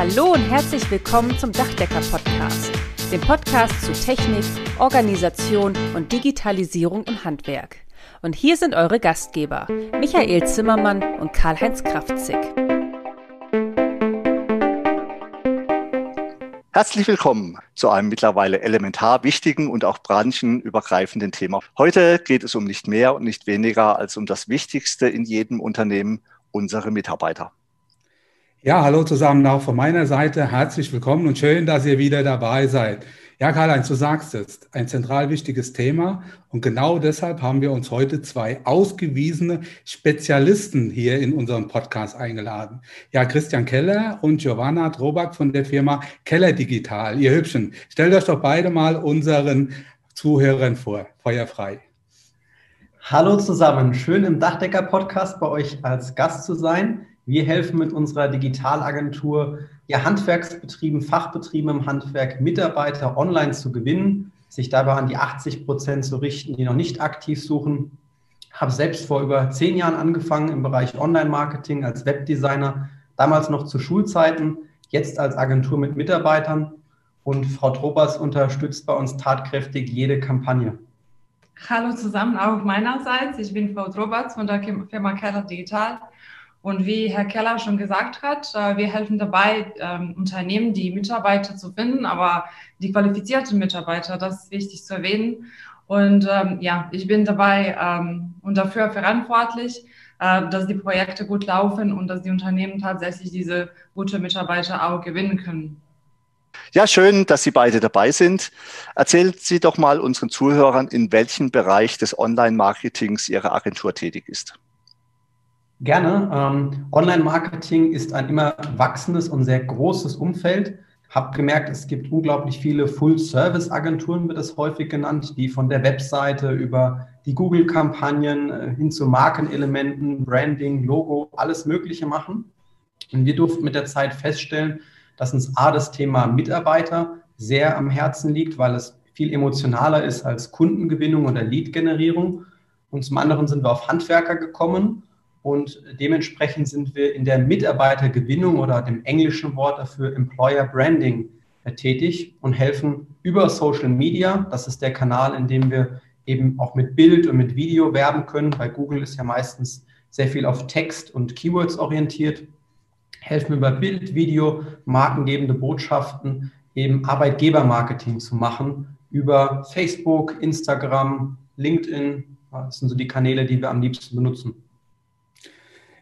Hallo und herzlich willkommen zum Dachdecker Podcast, dem Podcast zu Technik, Organisation und Digitalisierung im Handwerk. Und hier sind eure Gastgeber, Michael Zimmermann und Karl-Heinz Kraftzig. Herzlich willkommen zu einem mittlerweile elementar wichtigen und auch branchenübergreifenden Thema. Heute geht es um nicht mehr und nicht weniger als um das Wichtigste in jedem Unternehmen, unsere Mitarbeiter. Ja, hallo zusammen auch von meiner Seite. Herzlich willkommen und schön, dass ihr wieder dabei seid. Ja, Karl-Heinz, du sagst es, ein zentral wichtiges Thema. Und genau deshalb haben wir uns heute zwei ausgewiesene Spezialisten hier in unserem Podcast eingeladen. Ja, Christian Keller und Giovanna Drobak von der Firma Keller Digital. Ihr Hübschen, stellt euch doch beide mal unseren Zuhörern vor. Feuerfrei. Hallo zusammen, schön im Dachdecker-Podcast bei euch als Gast zu sein. Wir helfen mit unserer Digitalagentur ja, Handwerksbetrieben, Fachbetrieben im Handwerk, Mitarbeiter online zu gewinnen, sich dabei an die 80 Prozent zu richten, die noch nicht aktiv suchen. Habe selbst vor über zehn Jahren angefangen im Bereich Online-Marketing als Webdesigner, damals noch zu Schulzeiten, jetzt als Agentur mit Mitarbeitern. Und Frau Trobers unterstützt bei uns tatkräftig jede Kampagne. Hallo zusammen, auch meinerseits. Ich bin Frau Trobatz von der Firma Keller Digital und wie Herr Keller schon gesagt hat, äh, wir helfen dabei, ähm, Unternehmen die Mitarbeiter zu finden, aber die qualifizierten Mitarbeiter, das ist wichtig zu erwähnen. Und ähm, ja, ich bin dabei ähm, und dafür verantwortlich, äh, dass die Projekte gut laufen und dass die Unternehmen tatsächlich diese gute Mitarbeiter auch gewinnen können. Ja, schön, dass Sie beide dabei sind. Erzählen Sie doch mal unseren Zuhörern, in welchem Bereich des Online-Marketings Ihre Agentur tätig ist. Gerne. Ähm, Online-Marketing ist ein immer wachsendes und sehr großes Umfeld. Hab gemerkt, es gibt unglaublich viele Full-Service-Agenturen, wird es häufig genannt, die von der Webseite über die Google-Kampagnen äh, hin zu Markenelementen, Branding, Logo, alles Mögliche machen. Und wir durften mit der Zeit feststellen, dass uns A, das Thema Mitarbeiter sehr am Herzen liegt, weil es viel emotionaler ist als Kundengewinnung oder Lead-Generierung. Und zum anderen sind wir auf Handwerker gekommen und dementsprechend sind wir in der Mitarbeitergewinnung oder dem englischen Wort dafür Employer Branding äh, tätig und helfen über Social Media. Das ist der Kanal, in dem wir eben auch mit Bild und mit Video werben können. Bei Google ist ja meistens sehr viel auf Text und Keywords orientiert. Helfen über Bild, Video, markengebende Botschaften, eben Arbeitgebermarketing zu machen über Facebook, Instagram, LinkedIn. Das sind so die Kanäle, die wir am liebsten benutzen.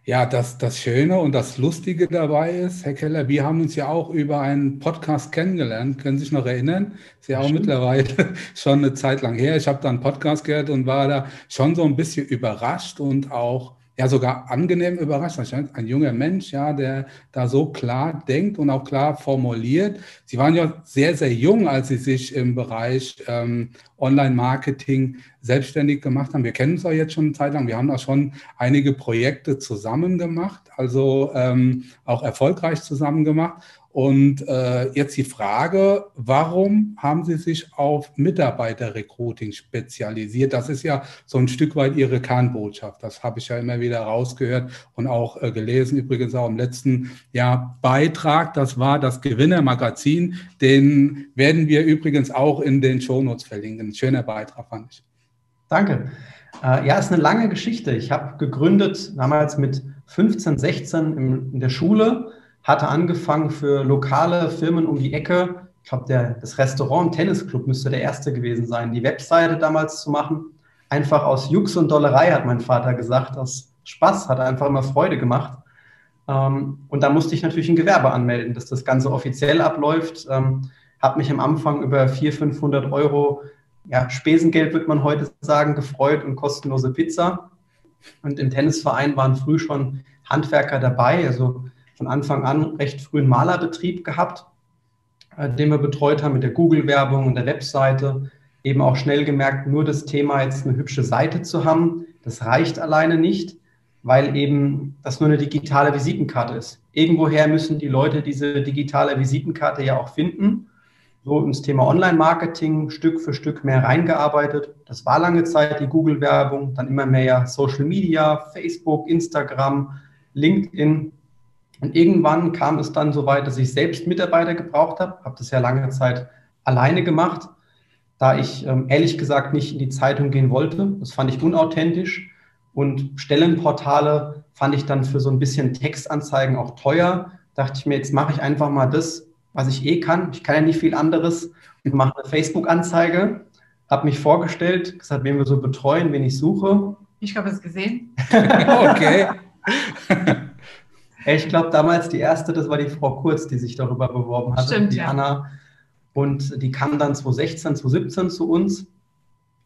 Ja, das, das Schöne und das Lustige dabei ist, Herr Keller, wir haben uns ja auch über einen Podcast kennengelernt. Können Sie sich noch erinnern? Ist ja auch Stimmt. mittlerweile schon eine Zeit lang her. Ich habe da einen Podcast gehört und war da schon so ein bisschen überrascht und auch ja sogar angenehm überrascht. Ein junger Mensch, ja, der da so klar denkt und auch klar formuliert. Sie waren ja sehr, sehr jung, als Sie sich im Bereich ähm, Online-Marketing selbstständig gemacht haben. Wir kennen uns auch jetzt schon eine Zeit lang. Wir haben da schon einige Projekte zusammen gemacht, also ähm, auch erfolgreich zusammen gemacht. Und äh, jetzt die Frage, warum haben Sie sich auf Mitarbeiterrecruiting spezialisiert? Das ist ja so ein Stück weit Ihre Kernbotschaft. Das habe ich ja immer wieder rausgehört und auch äh, gelesen, übrigens auch im letzten Jahr Beitrag. Das war das Gewinnermagazin. Den werden wir übrigens auch in den Shownotes verlinken. Ein schöner Beitrag, fand ich. Danke. Äh, ja, ist eine lange Geschichte. Ich habe gegründet damals mit 15, 16 in, in der Schule hatte angefangen für lokale Firmen um die Ecke. Ich glaube, das Restaurant Tennisclub müsste der erste gewesen sein, die Webseite damals zu machen. Einfach aus Jux und Dollerei, hat mein Vater gesagt. Aus Spaß, hat einfach immer Freude gemacht. Ähm, und da musste ich natürlich ein Gewerbe anmelden, dass das Ganze offiziell abläuft. Ähm, habe mich am Anfang über 400, 500 Euro, ja, Spesengeld würde man heute sagen, gefreut und kostenlose Pizza. Und im Tennisverein waren früh schon Handwerker dabei. Also von Anfang an recht früh einen Malerbetrieb gehabt, äh, den wir betreut haben mit der Google-Werbung und der Webseite. Eben auch schnell gemerkt, nur das Thema jetzt eine hübsche Seite zu haben, das reicht alleine nicht, weil eben das nur eine digitale Visitenkarte ist. Irgendwoher müssen die Leute diese digitale Visitenkarte ja auch finden. So ins Thema Online-Marketing Stück für Stück mehr reingearbeitet. Das war lange Zeit die Google-Werbung, dann immer mehr Social Media, Facebook, Instagram, LinkedIn Und irgendwann kam es dann so weit, dass ich selbst Mitarbeiter gebraucht habe, habe das ja lange Zeit alleine gemacht, da ich ähm, ehrlich gesagt nicht in die Zeitung gehen wollte. Das fand ich unauthentisch. Und Stellenportale fand ich dann für so ein bisschen Textanzeigen auch teuer. Dachte ich mir, jetzt mache ich einfach mal das, was ich eh kann. Ich kann ja nicht viel anderes und mache eine Facebook-Anzeige. Habe mich vorgestellt, gesagt, wen wir so betreuen, wen ich suche. Ich habe es gesehen. okay. ich glaube, damals die erste, das war die Frau Kurz, die sich darüber beworben hat. Stimmt, die ja. Anna. Und die kam dann 2016, 2017 zu uns.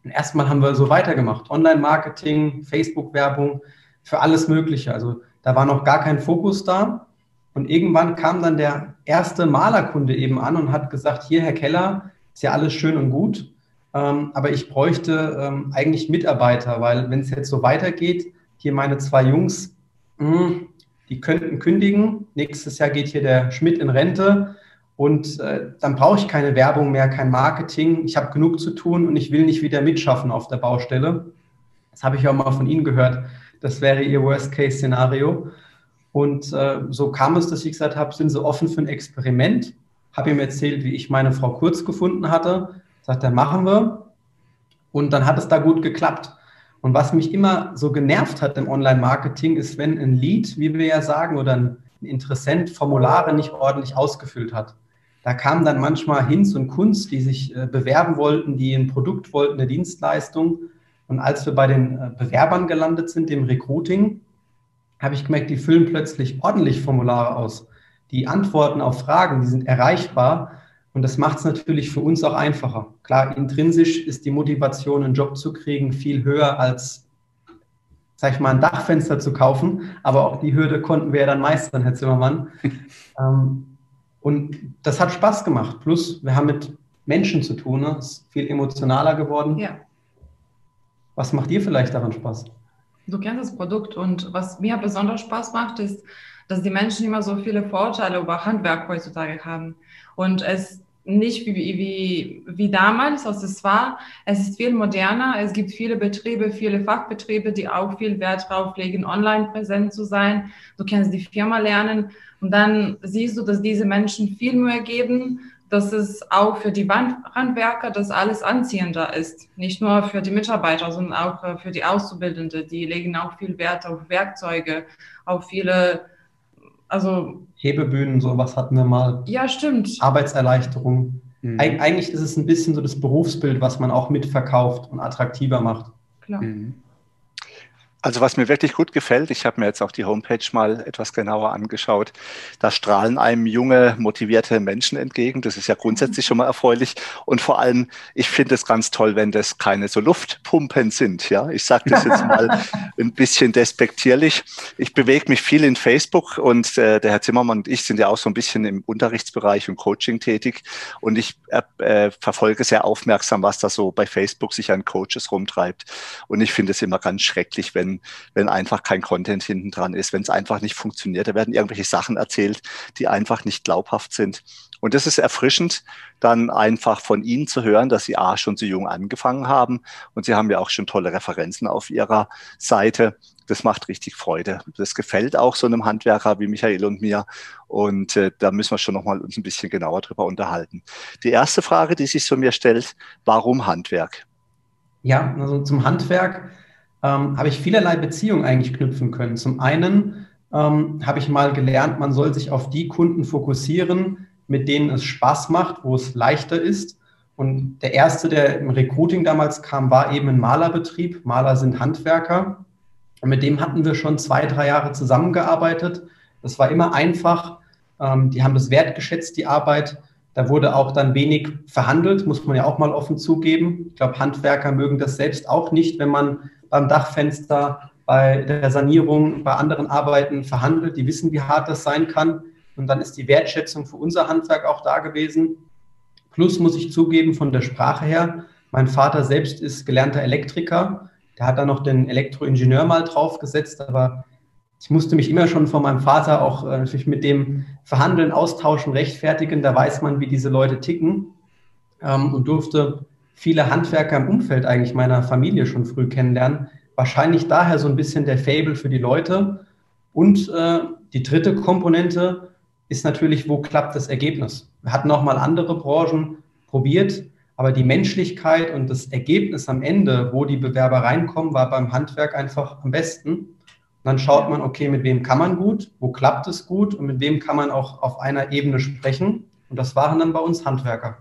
Und erstmal haben wir so weitergemacht. Online-Marketing, Facebook-Werbung, für alles Mögliche. Also da war noch gar kein Fokus da. Und irgendwann kam dann der erste Malerkunde eben an und hat gesagt, hier, Herr Keller, ist ja alles schön und gut, ähm, aber ich bräuchte ähm, eigentlich Mitarbeiter, weil wenn es jetzt so weitergeht, hier meine zwei Jungs, mh, die könnten kündigen. Nächstes Jahr geht hier der Schmidt in Rente und äh, dann brauche ich keine Werbung mehr, kein Marketing. Ich habe genug zu tun und ich will nicht wieder mitschaffen auf der Baustelle. Das habe ich auch mal von Ihnen gehört. Das wäre Ihr Worst-Case-Szenario. Und äh, so kam es, dass ich gesagt habe, sind Sie offen für ein Experiment? Habe ihm erzählt, wie ich meine Frau Kurz gefunden hatte. Sagt er, machen wir. Und dann hat es da gut geklappt. Und was mich immer so genervt hat im Online-Marketing, ist, wenn ein Lead, wie wir ja sagen, oder ein Interessent Formulare nicht ordentlich ausgefüllt hat. Da kamen dann manchmal Hinz und Kunst, die sich äh, bewerben wollten, die ein Produkt wollten, eine Dienstleistung. Und als wir bei den äh, Bewerbern gelandet sind, dem Recruiting, habe ich gemerkt, die füllen plötzlich ordentlich Formulare aus. Die Antworten auf Fragen, die sind erreichbar. Und das macht es natürlich für uns auch einfacher. Klar, intrinsisch ist die Motivation, einen Job zu kriegen, viel höher als, sag ich mal, ein Dachfenster zu kaufen. Aber auch die Hürde konnten wir ja dann meistern, Herr Zimmermann. ähm, und das hat Spaß gemacht. Plus, wir haben mit Menschen zu tun. Ne? Es ist viel emotionaler geworden. Ja. Was macht dir vielleicht daran Spaß? Du kennst das Produkt und was mir besonders Spaß macht, ist, dass die Menschen immer so viele Vorteile über Handwerk heutzutage haben. Und es nicht wie, wie, wie damals, als es war. Es ist viel moderner. Es gibt viele Betriebe, viele Fachbetriebe, die auch viel Wert darauf legen, online präsent zu sein. Du kannst die Firma lernen und dann siehst du, dass diese Menschen viel Mühe geben, dass es auch für die Handwerker das alles anziehender ist. Nicht nur für die Mitarbeiter, sondern auch äh, für die Auszubildende. Die legen auch viel Wert auf Werkzeuge, auf viele, also. Hebebühnen, sowas hatten wir mal. Ja, stimmt. Arbeitserleichterung. Mhm. Eig eigentlich ist es ein bisschen so das Berufsbild, was man auch mitverkauft und attraktiver macht. Klar. Mhm. Also was mir wirklich gut gefällt, ich habe mir jetzt auch die Homepage mal etwas genauer angeschaut, da strahlen einem junge, motivierte Menschen entgegen. Das ist ja grundsätzlich schon mal erfreulich. Und vor allem, ich finde es ganz toll, wenn das keine so Luftpumpen sind. Ja, ich sage das jetzt mal ein bisschen despektierlich. Ich bewege mich viel in Facebook und äh, der Herr Zimmermann und ich sind ja auch so ein bisschen im Unterrichtsbereich und Coaching tätig. Und ich äh, verfolge sehr aufmerksam, was da so bei Facebook sich an Coaches rumtreibt. Und ich finde es immer ganz schrecklich, wenn wenn, einfach kein Content hinten dran ist, wenn es einfach nicht funktioniert. Da werden irgendwelche Sachen erzählt, die einfach nicht glaubhaft sind. Und das ist erfrischend, dann einfach von Ihnen zu hören, dass Sie A schon so jung angefangen haben und Sie haben ja auch schon tolle Referenzen auf Ihrer Seite. Das macht richtig Freude. Das gefällt auch so einem Handwerker wie Michael und mir. Und äh, da müssen wir schon noch mal uns ein bisschen genauer drüber unterhalten. Die erste Frage, die sich so mir stellt, warum Handwerk? Ja, also zum Handwerk ähm, habe ich vielerlei Beziehungen eigentlich knüpfen können. Zum einen ähm, habe ich mal gelernt, man soll sich auf die Kunden fokussieren, mit denen es Spaß macht, wo es leichter ist. Und der erste, der im Recruiting damals kam, war eben ein Malerbetrieb. Maler sind Handwerker. Und mit dem hatten wir schon zwei, drei Jahre zusammengearbeitet. Das war immer einfach. Ähm, die haben das wertgeschätzt, die Arbeit. Da wurde auch dann wenig verhandelt, muss man ja auch mal offen zugeben. Ich glaube, Handwerker mögen das selbst auch nicht, wenn man beim Dachfenster, bei der Sanierung, bei anderen Arbeiten verhandelt. Die wissen, wie hart das sein kann. Und dann ist die Wertschätzung für unser Handwerk auch da gewesen. Plus muss ich zugeben, von der Sprache her, mein Vater selbst ist gelernter Elektriker. Der hat da noch den Elektroingenieur mal draufgesetzt, aber ich musste mich immer schon von meinem Vater auch äh, natürlich mit dem Verhandeln, Austauschen, Rechtfertigen. Da weiß man, wie diese Leute ticken ähm, und durfte viele Handwerker im Umfeld eigentlich meiner Familie schon früh kennenlernen. Wahrscheinlich daher so ein bisschen der Fable für die Leute. Und äh, die dritte Komponente ist natürlich, wo klappt das Ergebnis? Wir hatten auch mal andere Branchen probiert, aber die Menschlichkeit und das Ergebnis am Ende, wo die Bewerber reinkommen, war beim Handwerk einfach am besten. Und dann schaut man, okay, mit wem kann man gut, wo klappt es gut und mit wem kann man auch auf einer Ebene sprechen. Und das waren dann bei uns Handwerker.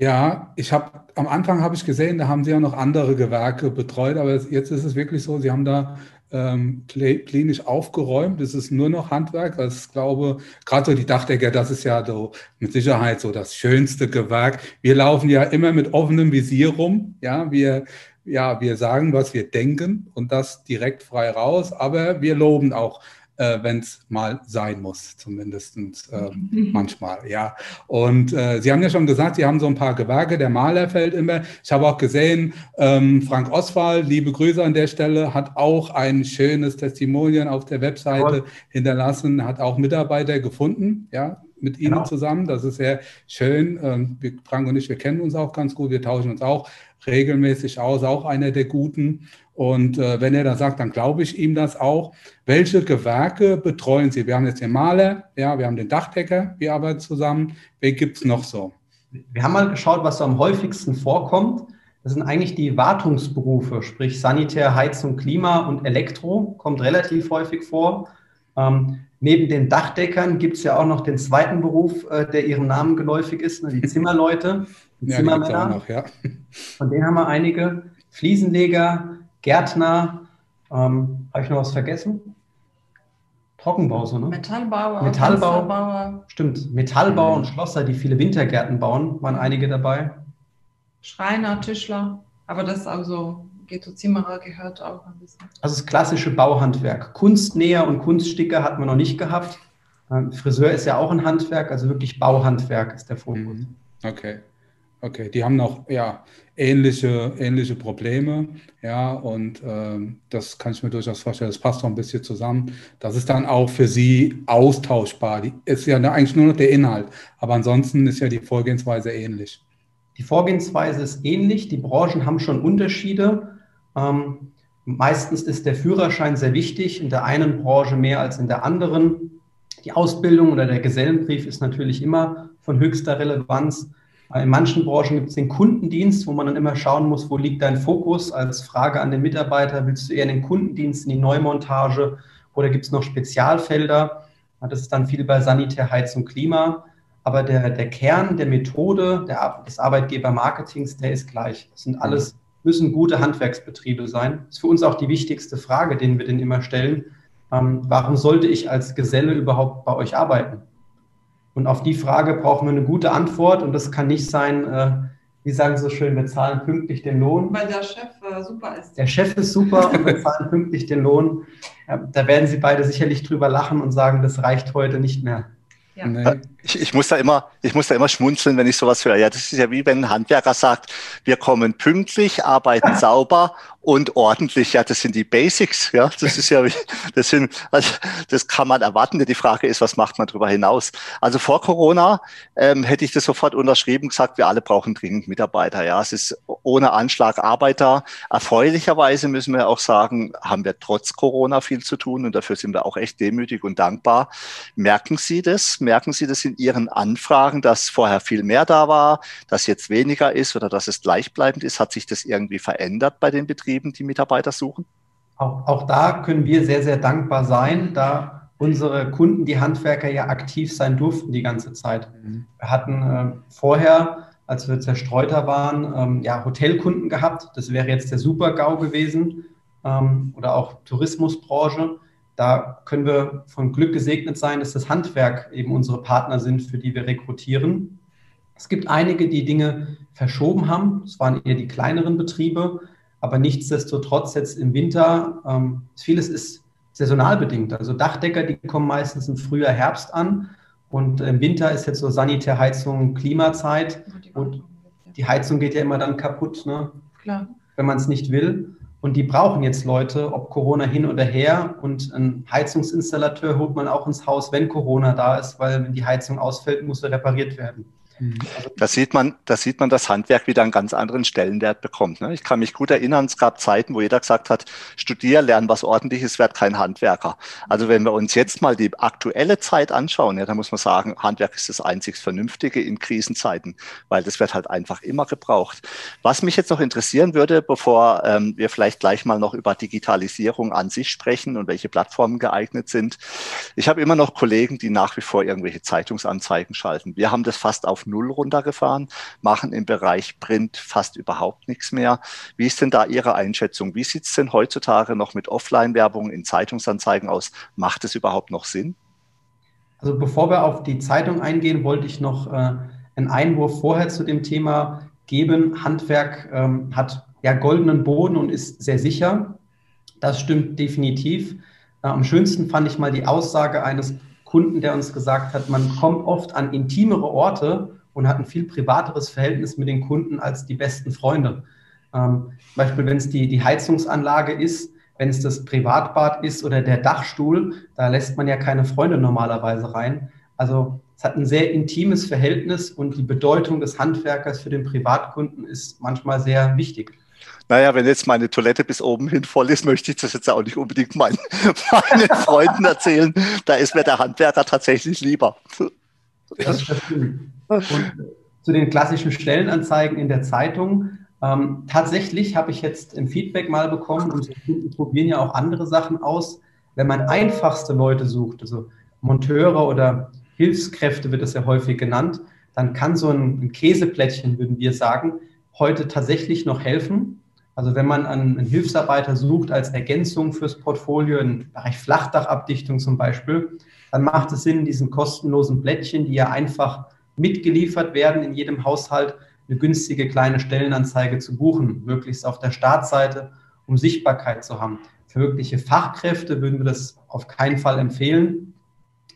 Ja, ich habe am Anfang habe ich gesehen, da haben Sie ja noch andere Gewerke betreut, aber jetzt ist es wirklich so, Sie haben da ähm, klinisch aufgeräumt. Es ist nur noch Handwerk. Also ich glaube, gerade so die Dachdecker, das ist ja so mit Sicherheit so das schönste Gewerk. Wir laufen ja immer mit offenem Visier rum. Ja, wir, ja, wir sagen, was wir denken und das direkt frei raus. Aber wir loben auch äh, wenn es mal sein muss, zumindest äh, manchmal, ja. Und äh, Sie haben ja schon gesagt, Sie haben so ein paar Gewerke, der Maler fällt immer. Ich habe auch gesehen, ähm, Frank Oswald, liebe Grüße an der Stelle, hat auch ein schönes Testimonial auf der Webseite Toll. hinterlassen, hat auch Mitarbeiter gefunden, ja, mit Ihnen genau. zusammen. Das ist sehr schön. Ähm, wir, Frank und ich, wir kennen uns auch ganz gut, wir tauschen uns auch regelmäßig aus, auch einer der Guten. Und äh, wenn er das sagt, dann glaube ich ihm das auch. Welche Gewerke betreuen Sie? Wir haben jetzt den Maler, ja, wir haben den Dachdecker, wir arbeiten zusammen. Wer gibt es noch so? Wir haben mal geschaut, was so am häufigsten vorkommt. Das sind eigentlich die Wartungsberufe, sprich Sanitär, Heizung, Klima und Elektro, kommt relativ häufig vor. Ähm, neben den Dachdeckern gibt es ja auch noch den zweiten Beruf, äh, der ihrem Namen geläufig ist, ne, die Zimmerleute, die ja, Zimmermänner. Noch, ja. Von denen haben wir einige. Fliesenleger, Gärtner, ähm, habe ich noch was vergessen? Trockenbau, so, ne? Metallbauer. Metallbau. Metallbauer. Stimmt. Metallbau und Schlosser, die viele Wintergärten bauen, waren einige dabei. Schreiner, Tischler. Aber das also Ghetto Zimmerer gehört auch ein bisschen. Also das klassische Bauhandwerk. Kunstnäher und Kunststicker hat man noch nicht gehabt. Ähm, Friseur ist ja auch ein Handwerk, also wirklich Bauhandwerk ist der Fokus. Mhm. Okay. Okay, die haben noch ja, ähnliche, ähnliche Probleme, ja, und ähm, das kann ich mir durchaus vorstellen, das passt auch ein bisschen zusammen. Das ist dann auch für sie austauschbar. Die ist ja eigentlich nur noch der Inhalt, aber ansonsten ist ja die Vorgehensweise ähnlich. Die Vorgehensweise ist ähnlich, die Branchen haben schon Unterschiede. Ähm, meistens ist der Führerschein sehr wichtig, in der einen Branche mehr als in der anderen. Die Ausbildung oder der Gesellenbrief ist natürlich immer von höchster Relevanz. In manchen Branchen gibt es den Kundendienst, wo man dann immer schauen muss, wo liegt dein Fokus als Frage an den Mitarbeiter. Willst du eher in den Kundendienst, in die Neumontage oder gibt es noch Spezialfelder? Das ist dann viel bei Sanitär, Heizung, Klima. Aber der, der Kern der Methode der, des Arbeitgebermarketings, der ist gleich. Das sind alles, müssen gute Handwerksbetriebe sein. Das ist für uns auch die wichtigste Frage, den wir denen immer stellen. Ähm, warum sollte ich als Geselle überhaupt bei euch arbeiten? Und auf die Frage brauchen wir eine gute Antwort und das kann nicht sein, äh, wie sagen Sie so schön, wir zahlen pünktlich den Lohn. Weil der Chef äh, super ist. Der Chef ist super und wir zahlen pünktlich den Lohn. Ja, da werden Sie beide sicherlich drüber lachen und sagen, das reicht heute nicht mehr. Ja. Nee. Ich, ich, muss da immer, ich muss da immer schmunzeln, wenn ich sowas höre. Ja, das ist ja wie wenn ein Handwerker sagt, wir kommen pünktlich, arbeiten sauber und ordentlich. Ja, das sind die Basics. Ja, das ist ja, das sind, also, das kann man erwarten. Die Frage ist, was macht man darüber hinaus? Also vor Corona ähm, hätte ich das sofort unterschrieben, gesagt, wir alle brauchen dringend Mitarbeiter. Ja, es ist ohne Anschlag Arbeiter. Erfreulicherweise müssen wir auch sagen, haben wir trotz Corona viel zu tun und dafür sind wir auch echt demütig und dankbar. Merken Sie das? Merken Sie das in Ihren Anfragen, dass vorher viel mehr da war, dass jetzt weniger ist oder dass es gleichbleibend ist? Hat sich das irgendwie verändert bei den Betrieben? Betrieben, die Mitarbeiter suchen? Auch, auch da können wir sehr, sehr dankbar sein, da unsere Kunden, die Handwerker ja aktiv sein durften die ganze Zeit. Mhm. Wir hatten äh, vorher, als wir zerstreuter waren, ähm, ja, Hotelkunden gehabt. Das wäre jetzt der Super-GAU gewesen ähm, oder auch Tourismusbranche. Da können wir von Glück gesegnet sein, dass das Handwerk eben unsere Partner sind, für die wir rekrutieren. Es gibt einige, die Dinge verschoben haben. Es waren eher die kleineren Betriebe. Aber nichtsdestotrotz jetzt im Winter, ähm, vieles ist saisonal bedingt. Also Dachdecker, die kommen meistens im Frühjahr, Herbst an. Und im Winter ist jetzt so Sanitärheizung, Klimazeit. Und die Heizung geht ja immer dann kaputt, ne? Klar. wenn man es nicht will. Und die brauchen jetzt Leute, ob Corona hin oder her. Und ein Heizungsinstallateur holt man auch ins Haus, wenn Corona da ist, weil wenn die Heizung ausfällt, muss er repariert werden. Mhm. Da sieht man, da sieht man, dass Handwerk wieder einen ganz anderen Stellenwert bekommt. Ne? Ich kann mich gut erinnern, es gab Zeiten, wo jeder gesagt hat, studier, lern was ordentliches, werd kein Handwerker. Also wenn wir uns jetzt mal die aktuelle Zeit anschauen, ja, dann muss man sagen, Handwerk ist das einzig Vernünftige in Krisenzeiten, weil das wird halt einfach immer gebraucht. Was mich jetzt noch interessieren würde, bevor ähm, wir vielleicht gleich mal noch über Digitalisierung an sich sprechen und welche Plattformen geeignet sind. Ich habe immer noch Kollegen, die nach wie vor irgendwelche Zeitungsanzeigen schalten. Wir haben das fast auf Null runtergefahren, machen im Bereich Print fast überhaupt nichts mehr. Wie ist denn da Ihre Einschätzung? Wie sieht es denn heutzutage noch mit Offline-Werbung in Zeitungsanzeigen aus? Macht es überhaupt noch Sinn? Also bevor wir auf die Zeitung eingehen, wollte ich noch äh, einen Einwurf vorher zu dem Thema geben. Handwerk ähm, hat ja goldenen Boden und ist sehr sicher. Das stimmt definitiv. Äh, am schönsten fand ich mal die Aussage eines Kunden, der uns gesagt hat, man kommt oft an intimere Orte und hat ein viel privateres Verhältnis mit den Kunden als die besten Freunde. Ähm, zum Beispiel, wenn es die, die Heizungsanlage ist, wenn es das Privatbad ist oder der Dachstuhl, da lässt man ja keine Freunde normalerweise rein. Also es hat ein sehr intimes Verhältnis und die Bedeutung des Handwerkers für den Privatkunden ist manchmal sehr wichtig. Naja, wenn jetzt meine Toilette bis oben hin voll ist, möchte ich das jetzt auch nicht unbedingt meinen, meinen Freunden erzählen. Da ist mir der Handwerker tatsächlich lieber. Das stimmt. Und zu den klassischen Stellenanzeigen in der Zeitung. Ähm, tatsächlich habe ich jetzt ein Feedback mal bekommen, und Kunden probieren ja auch andere Sachen aus. Wenn man einfachste Leute sucht, also Monteure oder Hilfskräfte wird es ja häufig genannt, dann kann so ein Käseplättchen, würden wir sagen, heute tatsächlich noch helfen. Also wenn man einen Hilfsarbeiter sucht als Ergänzung fürs Portfolio, im Bereich Flachdachabdichtung zum Beispiel, dann macht es Sinn, diesen kostenlosen Blättchen, die ja einfach mitgeliefert werden in jedem Haushalt, eine günstige kleine Stellenanzeige zu buchen, möglichst auf der Startseite, um Sichtbarkeit zu haben. Für wirkliche Fachkräfte würden wir das auf keinen Fall empfehlen.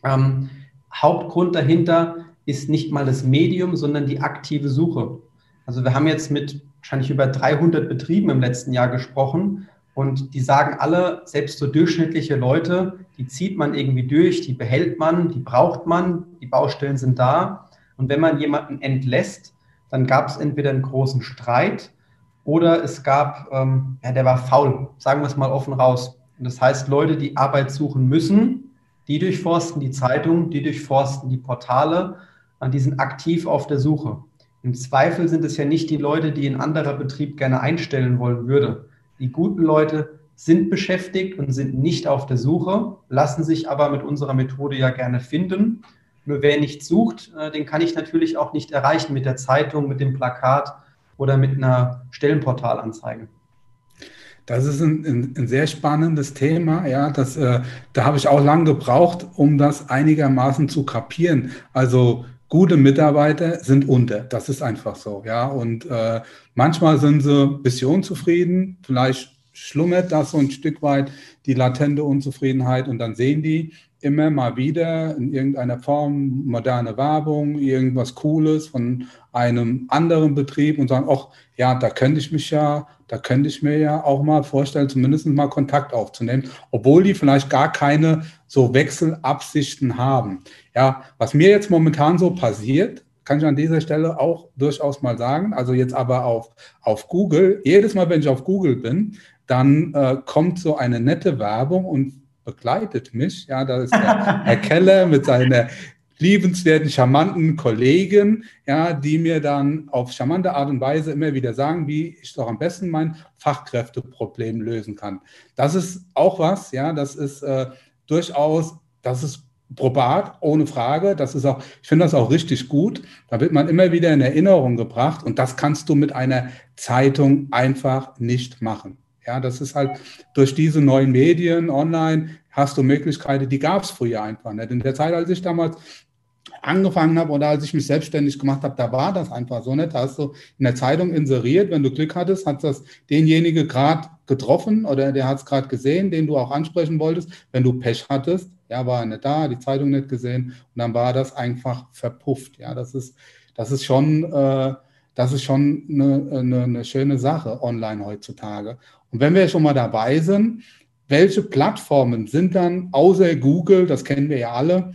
Ähm, Hauptgrund dahinter ist nicht mal das Medium, sondern die aktive Suche. Also wir haben jetzt mit wahrscheinlich über 300 Betrieben im letzten Jahr gesprochen und die sagen alle, selbst so durchschnittliche Leute, die zieht man irgendwie durch, die behält man, die braucht man, die Baustellen sind da. Und wenn man jemanden entlässt, dann gab es entweder einen großen Streit oder es gab, ähm, ja, der war faul, sagen wir es mal offen raus. Und das heißt, Leute, die Arbeit suchen müssen, die durchforsten die Zeitung, die durchforsten die Portale, die sind aktiv auf der Suche. Im Zweifel sind es ja nicht die Leute, die ein anderer Betrieb gerne einstellen wollen würde. Die guten Leute sind beschäftigt und sind nicht auf der Suche, lassen sich aber mit unserer Methode ja gerne finden. Nur wer nicht sucht, äh, den kann ich natürlich auch nicht erreichen mit der Zeitung, mit dem Plakat oder mit einer Stellenportalanzeige. Das ist ein, ein, ein, sehr spannendes Thema. Ja, das, äh, da habe ich auch lange gebraucht, um das einigermaßen zu kapieren. Also gute Mitarbeiter sind unter. Das ist einfach so. Ja, und äh, manchmal sind sie ein bisschen unzufrieden. Vielleicht schlummert das so ein Stück weit die latente Unzufriedenheit und dann sehen die immer mal wieder in irgendeiner Form moderne Werbung, irgendwas Cooles von einem anderen Betrieb und sagen, ach ja, da könnte ich mich ja, da könnte ich mir ja auch mal vorstellen, zumindest mal Kontakt aufzunehmen, obwohl die vielleicht gar keine so Wechselabsichten haben. Ja, was mir jetzt momentan so passiert, kann ich an dieser Stelle auch durchaus mal sagen. Also jetzt aber auf, auf Google, jedes Mal, wenn ich auf Google bin, dann äh, kommt so eine nette Werbung und begleitet mich. Ja, da ist der Herr Keller mit seiner liebenswerten, charmanten Kollegen, ja, die mir dann auf charmante Art und Weise immer wieder sagen, wie ich doch am besten mein Fachkräfteproblem lösen kann. Das ist auch was, ja, das ist äh, durchaus, das ist probat, ohne Frage. Das ist auch, ich finde das auch richtig gut. Da wird man immer wieder in Erinnerung gebracht und das kannst du mit einer Zeitung einfach nicht machen. Ja, das ist halt durch diese neuen Medien online hast du Möglichkeiten, die gab es früher einfach nicht. In der Zeit, als ich damals angefangen habe oder als ich mich selbstständig gemacht habe, da war das einfach so nicht. Da hast du in der Zeitung inseriert, wenn du Glück hattest, hat das denjenige gerade getroffen oder der hat es gerade gesehen, den du auch ansprechen wolltest. Wenn du Pech hattest, ja, war er nicht da, die Zeitung nicht gesehen und dann war das einfach verpufft. Ja, das ist, das ist schon, äh, das ist schon eine, eine, eine schöne Sache online heutzutage. Und wenn wir schon mal dabei sind, welche Plattformen sind dann außer Google, das kennen wir ja alle,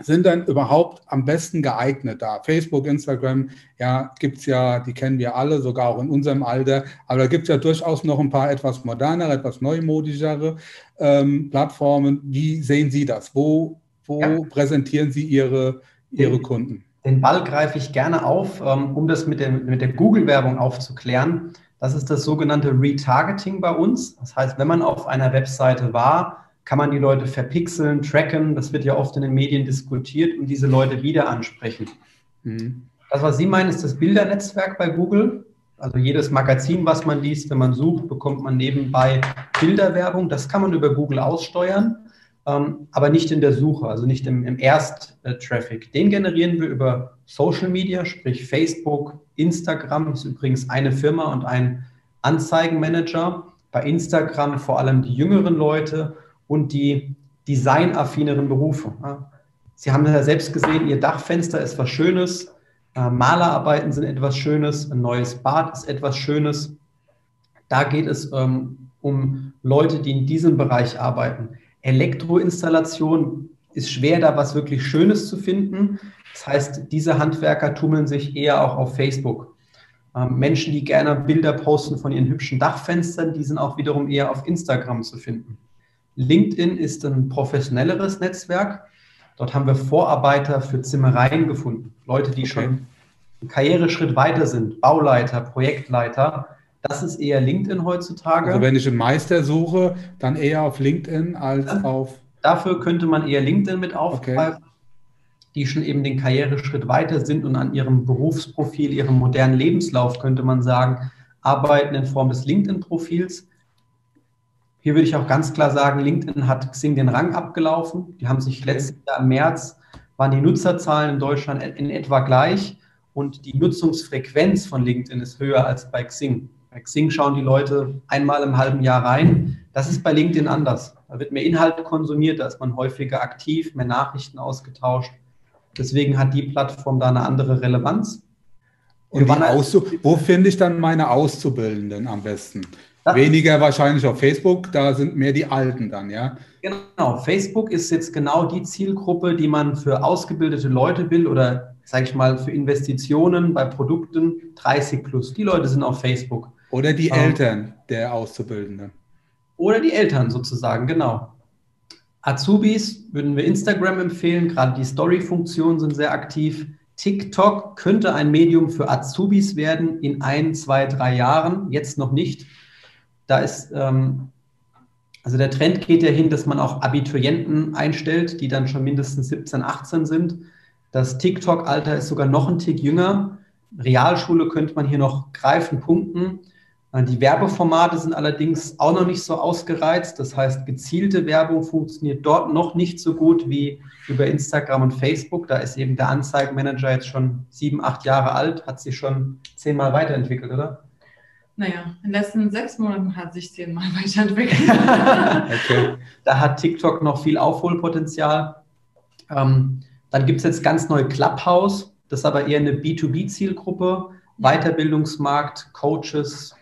sind dann überhaupt am besten geeignet da? Facebook, Instagram, ja, gibt es ja, die kennen wir alle, sogar auch in unserem Alter, aber da gibt es ja durchaus noch ein paar etwas modernere, etwas neumodischere ähm, Plattformen. Wie sehen Sie das? Wo, wo ja. präsentieren Sie Ihre, Ihre den, Kunden? Den Ball greife ich gerne auf, ähm, um das mit, dem, mit der Google-Werbung aufzuklären. Das ist das sogenannte Retargeting bei uns. Das heißt, wenn man auf einer Webseite war, kann man die Leute verpixeln, tracken? Das wird ja oft in den Medien diskutiert und diese Leute wieder ansprechen. Mhm. Das, was Sie meinen, ist das Bildernetzwerk bei Google. Also jedes Magazin, was man liest, wenn man sucht, bekommt man nebenbei Bilderwerbung. Das kann man über Google aussteuern, ähm, aber nicht in der Suche, also nicht im, im Erst-Traffic. Den generieren wir über Social Media, sprich Facebook, Instagram ist übrigens eine Firma und ein Anzeigenmanager. Bei Instagram vor allem die jüngeren Leute und die designaffineren Berufe. Sie haben ja selbst gesehen, Ihr Dachfenster ist was Schönes, äh, Malerarbeiten sind etwas Schönes, ein neues Bad ist etwas Schönes. Da geht es ähm, um Leute, die in diesem Bereich arbeiten. Elektroinstallation ist schwer, da was wirklich Schönes zu finden. Das heißt, diese Handwerker tummeln sich eher auch auf Facebook. Ähm, Menschen, die gerne Bilder posten von ihren hübschen Dachfenstern, die sind auch wiederum eher auf Instagram zu finden. LinkedIn ist ein professionelleres Netzwerk. Dort haben wir Vorarbeiter für Zimmereien gefunden. Leute, die okay. schon einen Karriereschritt weiter sind, Bauleiter, Projektleiter. Das ist eher LinkedIn heutzutage. Also wenn ich einen Meister suche, dann eher auf LinkedIn als ja. auf. Dafür könnte man eher LinkedIn mit aufgreifen, okay. die schon eben den Karriereschritt weiter sind und an ihrem Berufsprofil, ihrem modernen Lebenslauf, könnte man sagen, arbeiten in Form des LinkedIn-Profils. Hier würde ich auch ganz klar sagen, LinkedIn hat Xing den Rang abgelaufen. Die haben sich letztes Jahr im März, waren die Nutzerzahlen in Deutschland in etwa gleich und die Nutzungsfrequenz von LinkedIn ist höher als bei Xing. Bei Xing schauen die Leute einmal im halben Jahr rein. Das ist bei LinkedIn anders. Da wird mehr Inhalt konsumiert, da ist man häufiger aktiv, mehr Nachrichten ausgetauscht. Deswegen hat die Plattform da eine andere Relevanz. Und wo finde ich dann meine Auszubildenden am besten? Weniger wahrscheinlich auf Facebook, da sind mehr die Alten dann, ja? Genau, Facebook ist jetzt genau die Zielgruppe, die man für ausgebildete Leute will oder, sage ich mal, für Investitionen bei Produkten 30 plus. Die Leute sind auf Facebook. Oder die ähm, Eltern der Auszubildenden. Oder die Eltern sozusagen, genau. Azubis würden wir Instagram empfehlen, gerade die Story-Funktionen sind sehr aktiv. TikTok könnte ein Medium für Azubis werden in ein, zwei, drei Jahren, jetzt noch nicht da ist, ähm, also der Trend geht ja hin, dass man auch Abiturienten einstellt, die dann schon mindestens 17, 18 sind. Das TikTok-Alter ist sogar noch ein Tick jünger. Realschule könnte man hier noch greifen, punkten. Äh, die Werbeformate sind allerdings auch noch nicht so ausgereizt. Das heißt, gezielte Werbung funktioniert dort noch nicht so gut wie über Instagram und Facebook. Da ist eben der Anzeigenmanager jetzt schon sieben, acht Jahre alt, hat sich schon zehnmal weiterentwickelt, oder? Naja, in den letzten sechs Monaten hat sich zehnmal weiterentwickelt. okay. Da hat TikTok noch viel Aufholpotenzial. Ähm, dann gibt es jetzt ganz neu Clubhouse. Das ist aber eher eine B2B-Zielgruppe. Weiterbildungsmarkt, Coaches,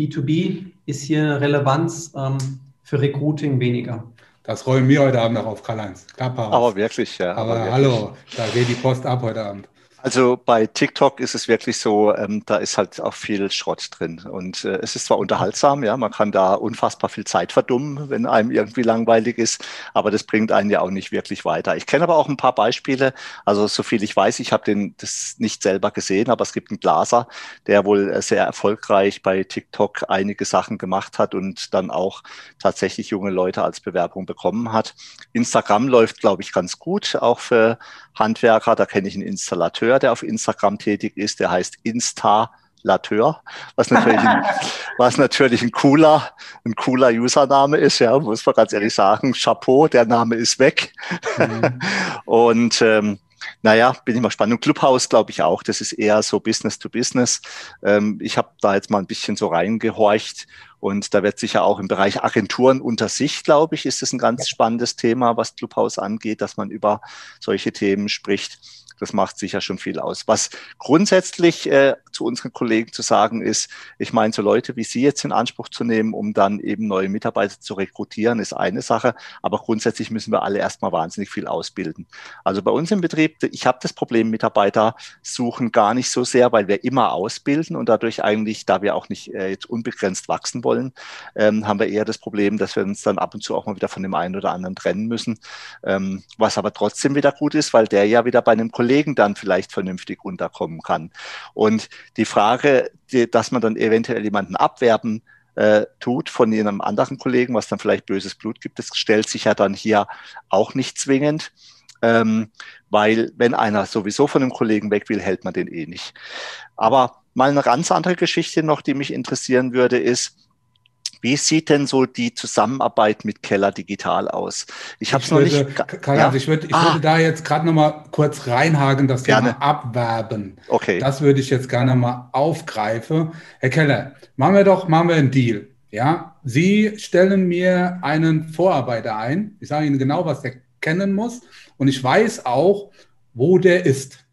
B2B ist hier eine Relevanz ähm, für Recruiting weniger. Das räumen wir heute Abend noch auf Karl-Heinz. Aber wirklich, ja. Aber, aber wirklich. hallo, da geht die Post ab heute Abend. Also bei TikTok ist es wirklich so, ähm, da ist halt auch viel Schrott drin. Und äh, es ist zwar unterhaltsam, ja, man kann da unfassbar viel Zeit verdummen, wenn einem irgendwie langweilig ist, aber das bringt einen ja auch nicht wirklich weiter. Ich kenne aber auch ein paar Beispiele. Also so viel ich weiß, ich habe den das nicht selber gesehen, aber es gibt einen Glaser, der wohl äh, sehr erfolgreich bei TikTok einige Sachen gemacht hat und dann auch tatsächlich junge Leute als Bewerbung bekommen hat. Instagram läuft, glaube ich, ganz gut, auch für Handwerker. Da kenne ich einen Installateur, der auf Instagram tätig ist, der heißt Installateur, was natürlich, ein, was natürlich ein cooler, ein cooler Username ist, ja, muss man ganz ehrlich sagen. Chapeau, der Name ist weg. Mhm. Und ähm, naja, bin ich mal spannend. Und Clubhouse glaube ich auch, das ist eher so Business to Business. Ähm, ich habe da jetzt mal ein bisschen so reingehorcht und da wird sicher auch im Bereich Agenturen unter sich, glaube ich, ist es ein ganz spannendes Thema, was Clubhouse angeht, dass man über solche Themen spricht. Das macht sicher schon viel aus. Was grundsätzlich äh, zu unseren Kollegen zu sagen ist, ich meine, so Leute wie Sie jetzt in Anspruch zu nehmen, um dann eben neue Mitarbeiter zu rekrutieren, ist eine Sache. Aber grundsätzlich müssen wir alle erstmal wahnsinnig viel ausbilden. Also bei uns im Betrieb, ich habe das Problem, Mitarbeiter suchen gar nicht so sehr, weil wir immer ausbilden und dadurch eigentlich, da wir auch nicht äh, jetzt unbegrenzt wachsen wollen, ähm, haben wir eher das Problem, dass wir uns dann ab und zu auch mal wieder von dem einen oder anderen trennen müssen. Ähm, was aber trotzdem wieder gut ist, weil der ja wieder bei einem Kollegen dann vielleicht vernünftig unterkommen kann. Und die Frage, die, dass man dann eventuell jemanden abwerben äh, tut von einem anderen Kollegen, was dann vielleicht böses Blut gibt, das stellt sich ja dann hier auch nicht zwingend. Ähm, weil wenn einer sowieso von einem Kollegen weg will, hält man den eh nicht. Aber mal eine ganz andere Geschichte noch, die mich interessieren würde, ist, wie sieht denn so die Zusammenarbeit mit Keller Digital aus? Ich habe es noch nicht. Karl, ja? ich würde ich ah. würde da jetzt gerade noch mal kurz reinhaken, das gerne. Thema Abwerben. Okay. Das würde ich jetzt gerne mal aufgreifen. Herr Keller, machen wir doch, machen wir einen Deal. Ja, Sie stellen mir einen Vorarbeiter ein. Ich sage Ihnen genau, was der kennen muss. Und ich weiß auch, wo der ist.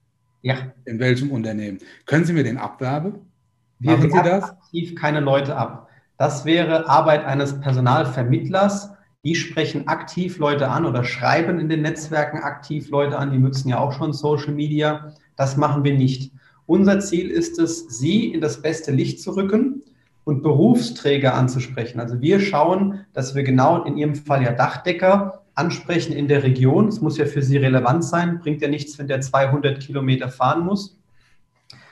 Ja. In welchem Unternehmen. Können Sie mir den abwerben? Wir Machen Sie das? aktiv keine Leute ab. Das wäre Arbeit eines Personalvermittlers. Die sprechen aktiv Leute an oder schreiben in den Netzwerken aktiv Leute an. Die nutzen ja auch schon Social Media. Das machen wir nicht. Unser Ziel ist es, sie in das beste Licht zu rücken und Berufsträger anzusprechen. Also wir schauen, dass wir genau in Ihrem Fall ja Dachdecker ansprechen in der Region. Es muss ja für Sie relevant sein. Bringt ja nichts, wenn der 200 Kilometer fahren muss.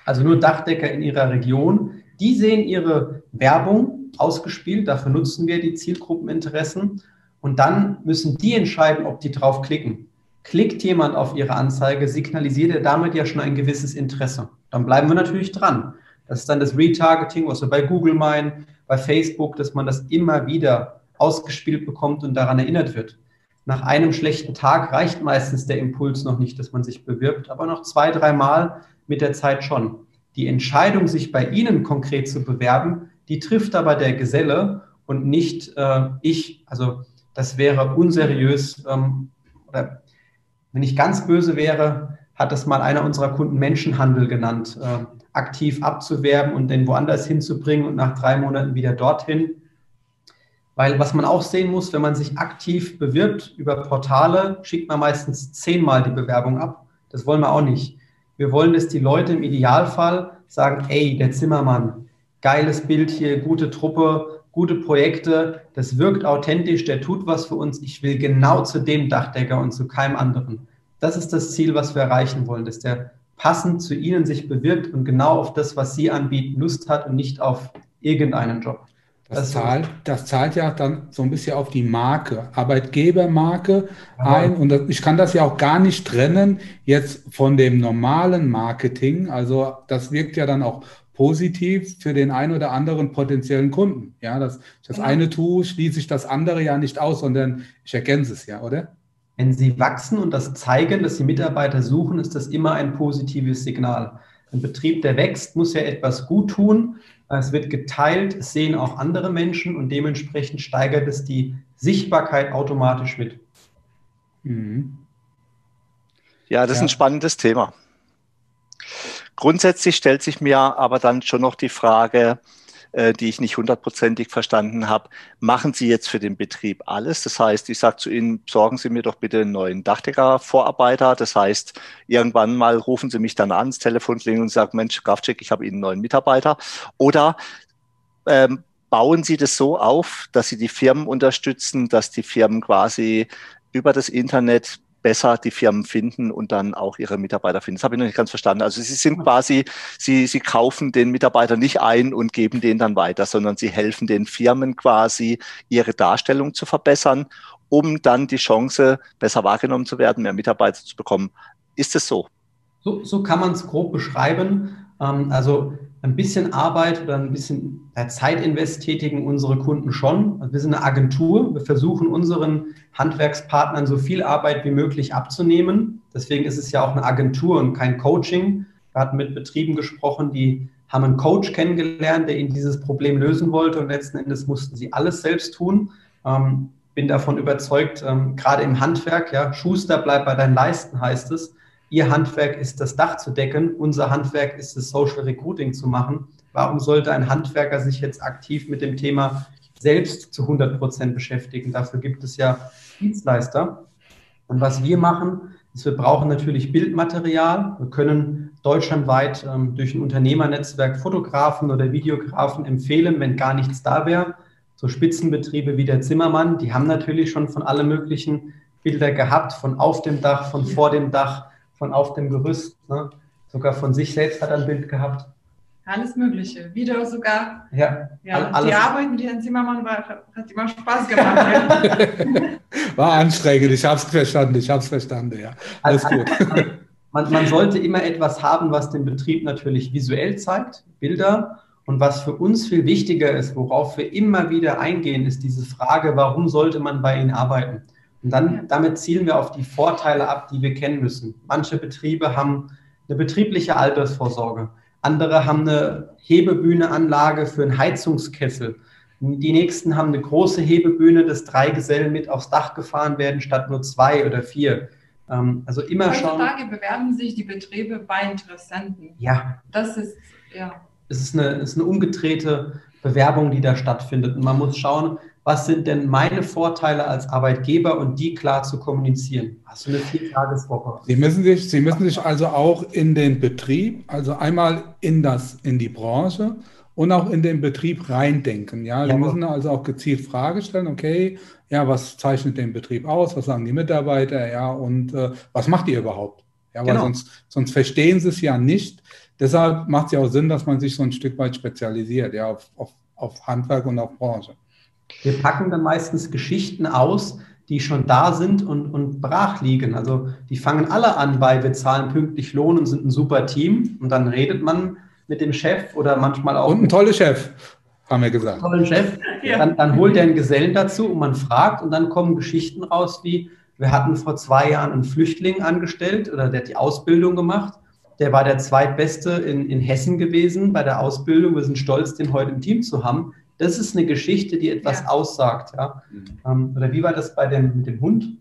Also nur Dachdecker in Ihrer Region. Die sehen Ihre Werbung ausgespielt. Dafür nutzen wir die Zielgruppeninteressen. Und dann müssen die entscheiden, ob die drauf klicken. Klickt jemand auf ihre Anzeige, signalisiert er damit ja schon ein gewisses Interesse. Dann bleiben wir natürlich dran. Das ist dann das Retargeting, was wir bei Google meinen, bei Facebook, dass man das immer wieder ausgespielt bekommt und daran erinnert wird. Nach einem schlechten Tag reicht meistens der Impuls noch nicht, dass man sich bewirbt, aber noch zwei, dreimal mit der Zeit schon. Die Entscheidung, sich bei Ihnen konkret zu bewerben, die trifft aber der Geselle und nicht äh, ich. Also das wäre unseriös. Ähm, oder wenn ich ganz böse wäre, hat das mal einer unserer Kunden Menschenhandel genannt, äh, aktiv abzuwerben und den woanders hinzubringen und nach drei Monaten wieder dorthin. Weil was man auch sehen muss, wenn man sich aktiv bewirbt über Portale, schickt man meistens zehnmal die Bewerbung ab. Das wollen wir auch nicht. Wir wollen, dass die Leute im Idealfall sagen, ey, der Zimmermann, geiles Bild hier, gute Truppe, gute Projekte, das wirkt authentisch, der tut was für uns. Ich will genau zu dem Dachdecker und zu keinem anderen. Das ist das Ziel, was wir erreichen wollen, dass der passend zu Ihnen sich bewirkt und genau auf das, was Sie anbieten, Lust hat und nicht auf irgendeinen Job. Das, das, zahlt, das zahlt ja dann so ein bisschen auf die Marke, Arbeitgebermarke Aha. ein. Und das, ich kann das ja auch gar nicht trennen jetzt von dem normalen Marketing. Also das wirkt ja dann auch positiv für den einen oder anderen potenziellen Kunden. Ja, dass ich das ja. eine tue, schließe ich das andere ja nicht aus, sondern ich ergänze es ja, oder? Wenn Sie wachsen und das zeigen, dass Sie Mitarbeiter suchen, ist das immer ein positives Signal. Ein Betrieb, der wächst, muss ja etwas gut tun. Es wird geteilt, es sehen auch andere Menschen und dementsprechend steigert es die Sichtbarkeit automatisch mit. Mhm. Ja, das ja. ist ein spannendes Thema. Grundsätzlich stellt sich mir aber dann schon noch die Frage, äh, die ich nicht hundertprozentig verstanden habe, machen Sie jetzt für den Betrieb alles? Das heißt, ich sage zu Ihnen, sorgen Sie mir doch bitte einen neuen Dachdecker-Vorarbeiter. Das heißt, irgendwann mal rufen Sie mich dann an, das Telefon klingelt und sagen, Mensch, Kraftcheck, ich habe Ihnen einen neuen Mitarbeiter. Oder ähm, bauen Sie das so auf, dass Sie die Firmen unterstützen, dass die Firmen quasi über das Internet besser die Firmen finden und dann auch ihre Mitarbeiter finden. Das habe ich noch nicht ganz verstanden. Also sie sind quasi, sie, sie kaufen den Mitarbeiter nicht ein und geben den dann weiter, sondern sie helfen den Firmen quasi, ihre Darstellung zu verbessern, um dann die Chance, besser wahrgenommen zu werden, mehr Mitarbeiter zu bekommen. Ist es so? So, so kann man es grob beschreiben. Ähm, also ein bisschen Arbeit oder ein bisschen Zeitinvest tätigen unsere Kunden schon. Also wir sind eine Agentur. Wir versuchen unseren Handwerkspartnern so viel Arbeit wie möglich abzunehmen. Deswegen ist es ja auch eine Agentur und kein Coaching. Wir hatten mit Betrieben gesprochen, die haben einen Coach kennengelernt, der ihnen dieses Problem lösen wollte und letzten Endes mussten sie alles selbst tun. Ähm, bin davon überzeugt, ähm, gerade im Handwerk, ja, Schuster bleibt bei deinen Leisten heißt es, Ihr Handwerk ist das Dach zu decken, unser Handwerk ist das Social Recruiting zu machen. Warum sollte ein Handwerker sich jetzt aktiv mit dem Thema selbst zu 100 Prozent beschäftigen? Dafür gibt es ja Dienstleister. Und was wir machen, ist, wir brauchen natürlich Bildmaterial. Wir können deutschlandweit ähm, durch ein Unternehmernetzwerk Fotografen oder Videografen empfehlen, wenn gar nichts da wäre. So Spitzenbetriebe wie der Zimmermann, die haben natürlich schon von allen möglichen Bilder gehabt, von auf dem Dach, von vor dem Dach, von auf dem Gerüst. Ne? Sogar von sich selbst hat er ein Bild gehabt. Alles Mögliche. Video sogar. Ja. ja alles. Die Arbeit mit Herrn Zimmermann war, hat immer Spaß gemacht. war anstrengend, ich habe es verstanden, ich habe es verstanden, ja. Alles also, gut. Man, man sollte immer etwas haben, was den Betrieb natürlich visuell zeigt, Bilder. Und was für uns viel wichtiger ist, worauf wir immer wieder eingehen, ist diese Frage, warum sollte man bei Ihnen arbeiten? Und dann damit zielen wir auf die Vorteile ab, die wir kennen müssen. Manche Betriebe haben eine betriebliche Altersvorsorge. Andere haben eine Hebebühneanlage für einen Heizungskessel. Die nächsten haben eine große Hebebühne, dass drei Gesellen mit aufs Dach gefahren werden, statt nur zwei oder vier. Ähm, also immer schauen. Heutzutage bewerben sich die Betriebe bei Interessenten. Ja. Das ist, ja. Es ist eine, es ist eine umgedrehte Bewerbung, die da stattfindet. Und man muss schauen, was sind denn meine Vorteile als Arbeitgeber und die klar zu kommunizieren. Hast du eine Viertageswoche? Sie müssen sich, Sie müssen sich also auch in den Betrieb, also einmal in das, in die Branche und auch in den Betrieb reindenken. Ja, Sie ja. müssen also auch gezielt Fragen stellen, okay, ja, was zeichnet den Betrieb aus, was sagen die Mitarbeiter, ja, und äh, was macht ihr überhaupt? Ja, weil genau. sonst, sonst verstehen sie es ja nicht. Deshalb macht es ja auch Sinn, dass man sich so ein Stück weit spezialisiert, ja, auf, auf, auf Handwerk und auf Branche. Wir packen dann meistens Geschichten aus, die schon da sind und, und brach liegen. Also die fangen alle an bei, wir zahlen pünktlich Lohn und sind ein super Team. Und dann redet man mit dem Chef oder manchmal auch. Und ein toller Chef, haben wir gesagt. Tollen Chef. Ja. Dann, dann holt er einen Gesellen dazu und man fragt und dann kommen Geschichten raus wie, wir hatten vor zwei Jahren einen Flüchtling angestellt oder der hat die Ausbildung gemacht. Der war der zweitbeste in, in Hessen gewesen bei der Ausbildung. Wir sind stolz, den heute im Team zu haben. Das ist eine Geschichte, die etwas ja. aussagt. Ja? Mhm. Ähm, oder wie war das bei dem, mit dem Hund?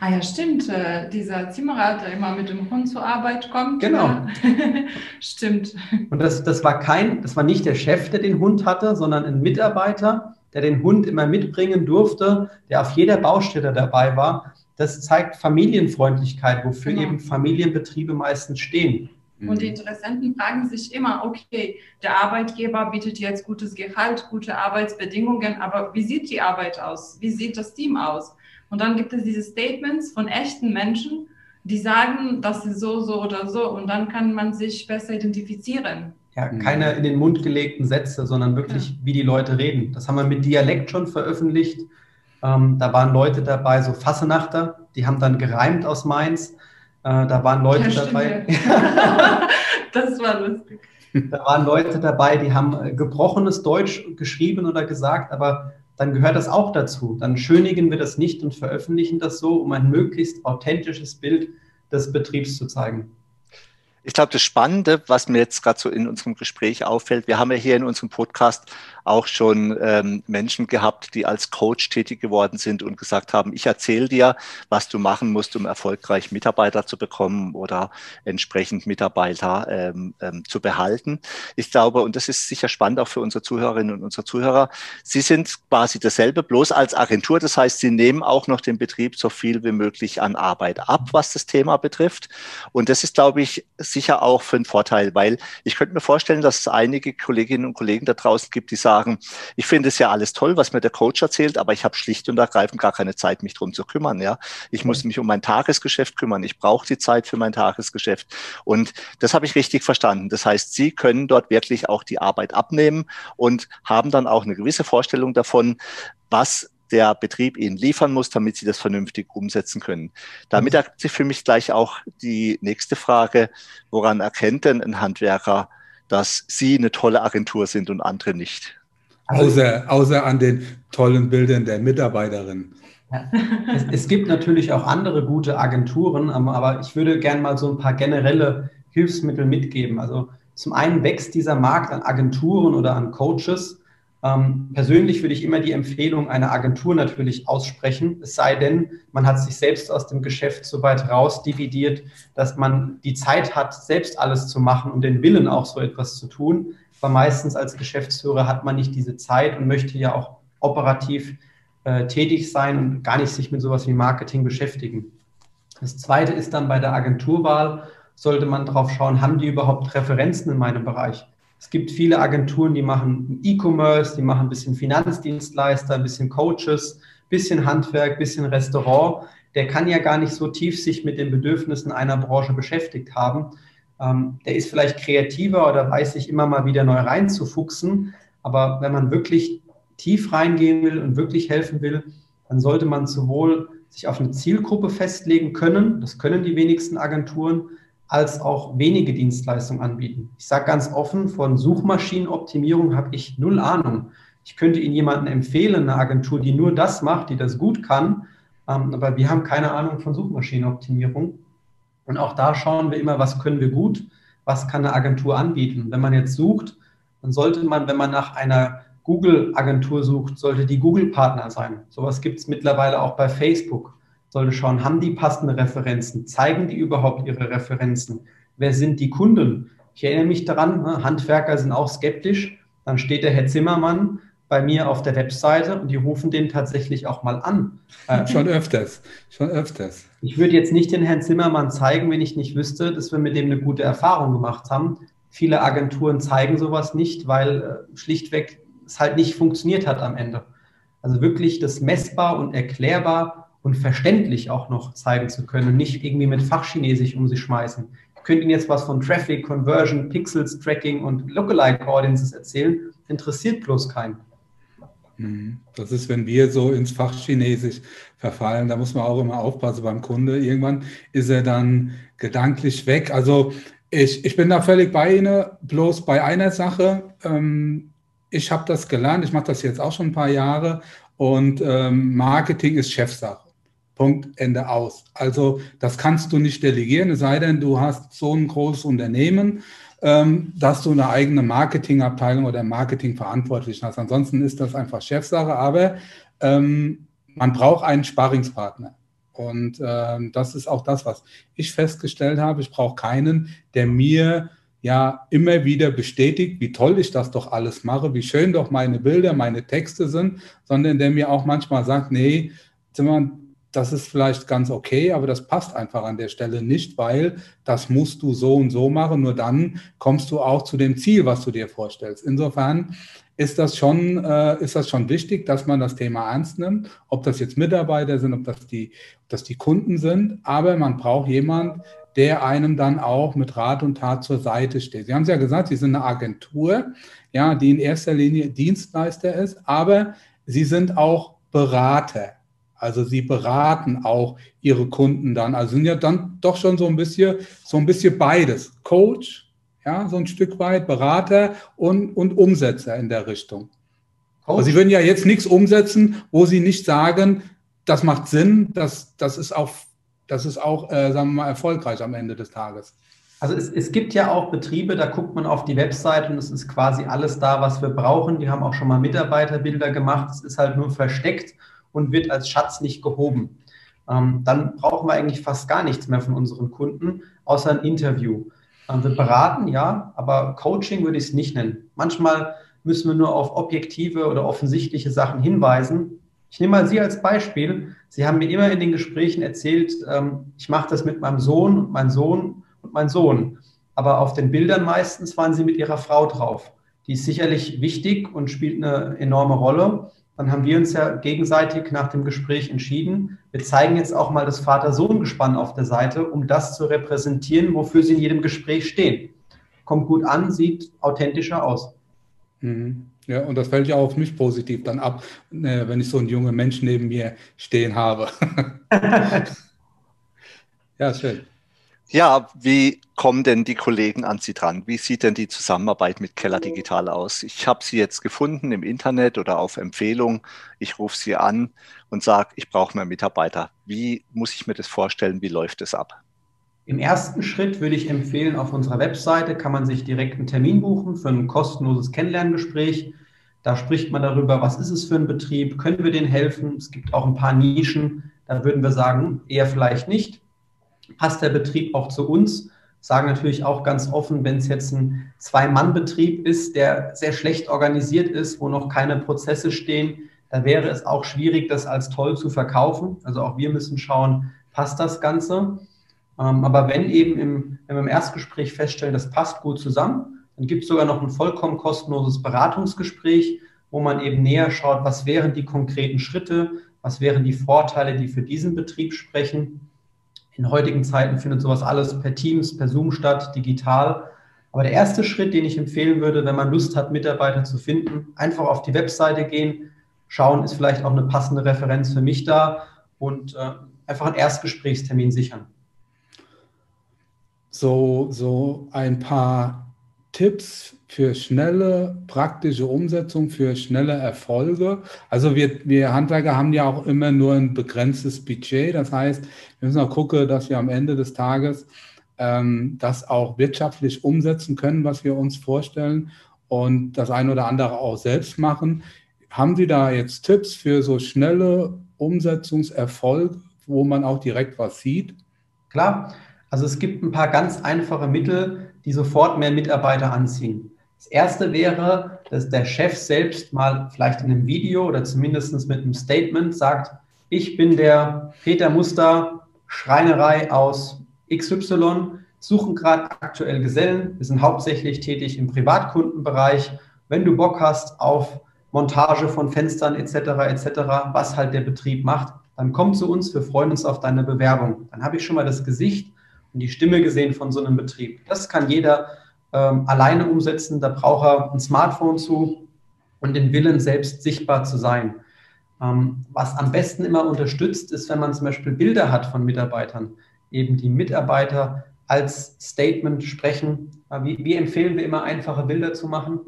Ah ja, stimmt. Äh, dieser Zimmerer, der immer mit dem Hund zur Arbeit kommt. Genau. stimmt. Und das, das war kein, das war nicht der Chef, der den Hund hatte, sondern ein Mitarbeiter, der den Hund immer mitbringen durfte, der auf jeder Baustelle dabei war. Das zeigt Familienfreundlichkeit, wofür genau. eben Familienbetriebe meistens stehen. Und die mhm. Interessenten fragen sich immer, okay, der Arbeitgeber bietet jetzt gutes Gehalt, gute Arbeitsbedingungen, aber wie sieht die Arbeit aus? Wie sieht das Team aus? Und dann gibt es diese Statements von echten Menschen, die sagen, das ist so, so oder so. Und dann kann man sich besser identifizieren. Ja, keine in den Mund gelegten Sätze, sondern wirklich, ja. wie die Leute reden. Das haben wir mit Dialekt schon veröffentlicht. Ähm, da waren Leute dabei, so Fassenachter, die haben dann gereimt aus Mainz. Äh, da waren Leute ja, dabei. das war lustig. Da waren Leute dabei, die haben äh, gebrochenes Deutsch geschrieben oder gesagt, aber dann gehört das auch dazu. Dann schönigen wir das nicht und veröffentlichen das so, um ein möglichst authentisches Bild des Betriebs zu zeigen. Ich glaube, das Spannende, was mir jetzt gerade so in unserem Gespräch auffällt, wir haben ja hier in unserem Podcast auch schon ähm, Menschen gehabt, die als Coach tätig geworden sind und gesagt haben, ich erzähle dir, was du machen musst, um erfolgreich Mitarbeiter zu bekommen oder entsprechend Mitarbeiter ähm, ähm, zu behalten. Ich glaube, und das ist sicher spannend auch für unsere Zuhörerinnen und unsere Zuhörer, sie sind quasi dasselbe, bloß als Agentur. Das heißt, sie nehmen auch noch dem Betrieb so viel wie möglich an Arbeit ab, was das Thema betrifft. Und das ist, glaube ich, sicher auch für einen Vorteil, weil ich könnte mir vorstellen, dass es einige Kolleginnen und Kollegen da draußen gibt, die sagen, sagen, ich finde es ja alles toll, was mir der Coach erzählt, aber ich habe schlicht und ergreifend gar keine Zeit, mich drum zu kümmern. Ja, ich muss mich um mein Tagesgeschäft kümmern. Ich brauche die Zeit für mein Tagesgeschäft. Und das habe ich richtig verstanden. Das heißt, Sie können dort wirklich auch die Arbeit abnehmen und haben dann auch eine gewisse Vorstellung davon, was der Betrieb ihnen liefern muss, damit sie das vernünftig umsetzen können. Damit ergibt sich für mich gleich auch die nächste Frage, woran erkennt denn ein Handwerker, dass sie eine tolle Agentur sind und andere nicht? Außer, außer an den tollen Bildern der Mitarbeiterin. Ja. Es, es, gibt natürlich auch andere gute Agenturen, ähm, aber ich würde gerne mal so ein paar generelle Hilfsmittel mitgeben. Also zum einen wächst dieser Markt an Agenturen oder an Coaches. Ähm, persönlich würde ich immer die Empfehlung einer Agentur natürlich aussprechen, es sei denn, man hat sich selbst aus dem Geschäft so weit rausdividiert, dass man die Zeit hat, selbst alles zu machen und den Willen auch so etwas zu tun. Aber meistens als Geschäftsführer hat man nicht diese Zeit und möchte ja auch operativ äh, tätig sein und gar nicht sich mit sowas wie Marketing beschäftigen. Das Zweite ist dann bei der Agenturwahl, sollte man darauf schauen, haben die überhaupt Referenzen in meinem Bereich? Es gibt viele Agenturen, die machen E-Commerce, die machen ein bisschen Finanzdienstleister, ein bisschen Coaches, ein bisschen Handwerk, ein bisschen Restaurant. Der kann ja gar nicht so tief sich mit den Bedürfnissen einer Branche beschäftigt haben. Ähm, der ist vielleicht kreativer oder weiß sich immer mal wieder neu reinzufuchsen. Aber wenn man wirklich tief reingehen will und wirklich helfen will, dann sollte man sowohl sich auf eine Zielgruppe festlegen können, das können die wenigsten Agenturen, als auch wenige Dienstleistungen anbieten. Ich sage ganz offen, von Suchmaschinenoptimierung habe ich null Ahnung. Ich könnte Ihnen jemanden empfehlen, eine Agentur, die nur das macht, die das gut kann, ähm, aber wir haben keine Ahnung von Suchmaschinenoptimierung. Und auch da schauen wir immer, was können wir gut, was kann eine Agentur anbieten. Wenn man jetzt sucht, dann sollte man, wenn man nach einer Google-Agentur sucht, sollte die Google-Partner sein. Sowas gibt es mittlerweile auch bei Facebook sollte schauen, haben die passende Referenzen? Zeigen die überhaupt ihre Referenzen? Wer sind die Kunden? Ich erinnere mich daran, ne, Handwerker sind auch skeptisch. Dann steht der Herr Zimmermann bei mir auf der Webseite und die rufen den tatsächlich auch mal an. Äh, schon öfters, schon öfters. Ich würde jetzt nicht den Herrn Zimmermann zeigen, wenn ich nicht wüsste, dass wir mit dem eine gute Erfahrung gemacht haben. Viele Agenturen zeigen sowas nicht, weil äh, schlichtweg es halt nicht funktioniert hat am Ende. Also wirklich das messbar und erklärbar und verständlich auch noch zeigen zu können, nicht irgendwie mit Fachchinesisch um sich schmeißen. Ich könnte Ihnen jetzt was von Traffic, Conversion, Pixels, Tracking und Lookalike Audiences erzählen, interessiert bloß keinen. Mhm. Das ist, wenn wir so ins Fachchinesisch verfallen, da muss man auch immer aufpassen beim Kunde. Irgendwann ist er dann gedanklich weg. Also ich, ich bin da völlig bei Ihnen, bloß bei einer Sache. Ähm, ich habe das gelernt, ich mache das jetzt auch schon ein paar Jahre und ähm, Marketing ist Chefsache. Punkt, Ende aus. Also das kannst du nicht delegieren, es sei denn, du hast so ein großes Unternehmen, dass du eine eigene Marketingabteilung oder Marketingverantwortlichen hast. Ansonsten ist das einfach Chefsache, aber ähm, man braucht einen Sparringspartner. Und ähm, das ist auch das, was ich festgestellt habe. Ich brauche keinen, der mir ja immer wieder bestätigt, wie toll ich das doch alles mache, wie schön doch meine Bilder, meine Texte sind, sondern der mir auch manchmal sagt, nee, Zimmer, das ist vielleicht ganz okay, aber das passt einfach an der Stelle nicht, weil das musst du so und so machen. Nur dann kommst du auch zu dem Ziel, was du dir vorstellst. Insofern ist das schon, äh, ist das schon wichtig, dass man das Thema ernst nimmt, ob das jetzt Mitarbeiter sind, ob das die, ob das die Kunden sind. Aber man braucht jemand, der einem dann auch mit Rat und Tat zur Seite steht. Sie haben es ja gesagt, Sie sind eine Agentur, ja, die in erster Linie Dienstleister ist, aber Sie sind auch Berater. Also sie beraten auch ihre Kunden dann. Also sind ja dann doch schon so ein bisschen, so ein bisschen beides. Coach, ja, so ein Stück weit, Berater und, und Umsetzer in der Richtung. Aber sie würden ja jetzt nichts umsetzen, wo sie nicht sagen, das macht Sinn, das, das ist auch, das ist auch äh, sagen wir mal, erfolgreich am Ende des Tages. Also es, es gibt ja auch Betriebe, da guckt man auf die Website und es ist quasi alles da, was wir brauchen. Die haben auch schon mal Mitarbeiterbilder gemacht. Es ist halt nur versteckt und wird als Schatz nicht gehoben. Ähm, dann brauchen wir eigentlich fast gar nichts mehr von unseren Kunden, außer ein Interview. Ähm, wir beraten, ja, aber Coaching würde ich es nicht nennen. Manchmal müssen wir nur auf objektive oder offensichtliche Sachen hinweisen. Ich nehme mal Sie als Beispiel. Sie haben mir immer in den Gesprächen erzählt, ähm, ich mache das mit meinem Sohn und mein Sohn und mein Sohn. Aber auf den Bildern meistens waren Sie mit Ihrer Frau drauf. Die ist sicherlich wichtig und spielt eine enorme Rolle dann haben wir uns ja gegenseitig nach dem Gespräch entschieden, wir zeigen jetzt auch mal das Vater-Sohn-Gespann auf der Seite, um das zu repräsentieren, wofür sie in jedem Gespräch stehen. Kommt gut an, sieht authentischer aus. Mhm. Ja, und das fällt ja auch mich positiv dann ab, äh, wenn ich so einen jungen Menschen neben mir stehen habe. ja, schön. Ja, wie kommen denn die Kollegen an Sie dran? Wie sieht denn die Zusammenarbeit mit Keller Digital aus? Ich habe Sie jetzt gefunden im Internet oder auf Empfehlung. Ich rufe Sie an und sage, ich brauche mehr Mitarbeiter. Wie muss ich mir das vorstellen? Wie läuft es ab? Im ersten Schritt würde ich empfehlen, auf unserer Webseite kann man sich direkt einen Termin buchen für ein kostenloses Kennenlerngespräch. Da spricht man darüber, was ist es für ein Betrieb, können wir denen helfen? Es gibt auch ein paar Nischen, da würden wir sagen, eher vielleicht nicht. Passt der Betrieb auch zu uns? Sagen natürlich auch ganz offen, wenn es jetzt ein Zwei-Mann-Betrieb ist, der sehr schlecht organisiert ist, wo noch keine Prozesse stehen, da wäre es auch schwierig, das als toll zu verkaufen. Also auch wir müssen schauen, passt das Ganze? Ähm, aber wenn eben im, wenn wir im Erstgespräch feststellen, das passt gut zusammen, dann gibt es sogar noch ein vollkommen kostenloses Beratungsgespräch, wo man eben näher schaut, was wären die konkreten Schritte, was wären die Vorteile, die für diesen Betrieb sprechen. In heutigen Zeiten findet sowas alles per Teams, per Zoom statt, digital. Aber der erste Schritt, den ich empfehlen würde, wenn man Lust hat, Mitarbeiter zu finden, einfach auf die Webseite gehen, schauen, ist vielleicht auch eine passende Referenz für mich da und äh, einfach einen Erstgesprächstermin sichern. So, so ein paar Tipps für schnelle praktische Umsetzung, für schnelle Erfolge. Also wir, wir Handwerker haben ja auch immer nur ein begrenztes Budget. Das heißt, wir müssen auch gucken, dass wir am Ende des Tages ähm, das auch wirtschaftlich umsetzen können, was wir uns vorstellen und das eine oder andere auch selbst machen. Haben Sie da jetzt Tipps für so schnelle Umsetzungserfolge, wo man auch direkt was sieht? Klar, also es gibt ein paar ganz einfache Mittel, die sofort mehr Mitarbeiter anziehen. Das erste wäre, dass der Chef selbst mal vielleicht in einem Video oder zumindest mit einem Statement sagt, ich bin der Peter Muster Schreinerei aus XY, suchen gerade aktuell Gesellen, wir sind hauptsächlich tätig im Privatkundenbereich. Wenn du Bock hast auf Montage von Fenstern etc. etc., was halt der Betrieb macht, dann komm zu uns, wir freuen uns auf deine Bewerbung. Dann habe ich schon mal das Gesicht und die Stimme gesehen von so einem Betrieb. Das kann jeder ähm, alleine umsetzen, da braucht er ein Smartphone zu und den Willen, selbst sichtbar zu sein. Ähm, was am besten immer unterstützt, ist, wenn man zum Beispiel Bilder hat von Mitarbeitern, eben die Mitarbeiter als Statement sprechen. Wie, wie empfehlen wir immer, einfache Bilder zu machen?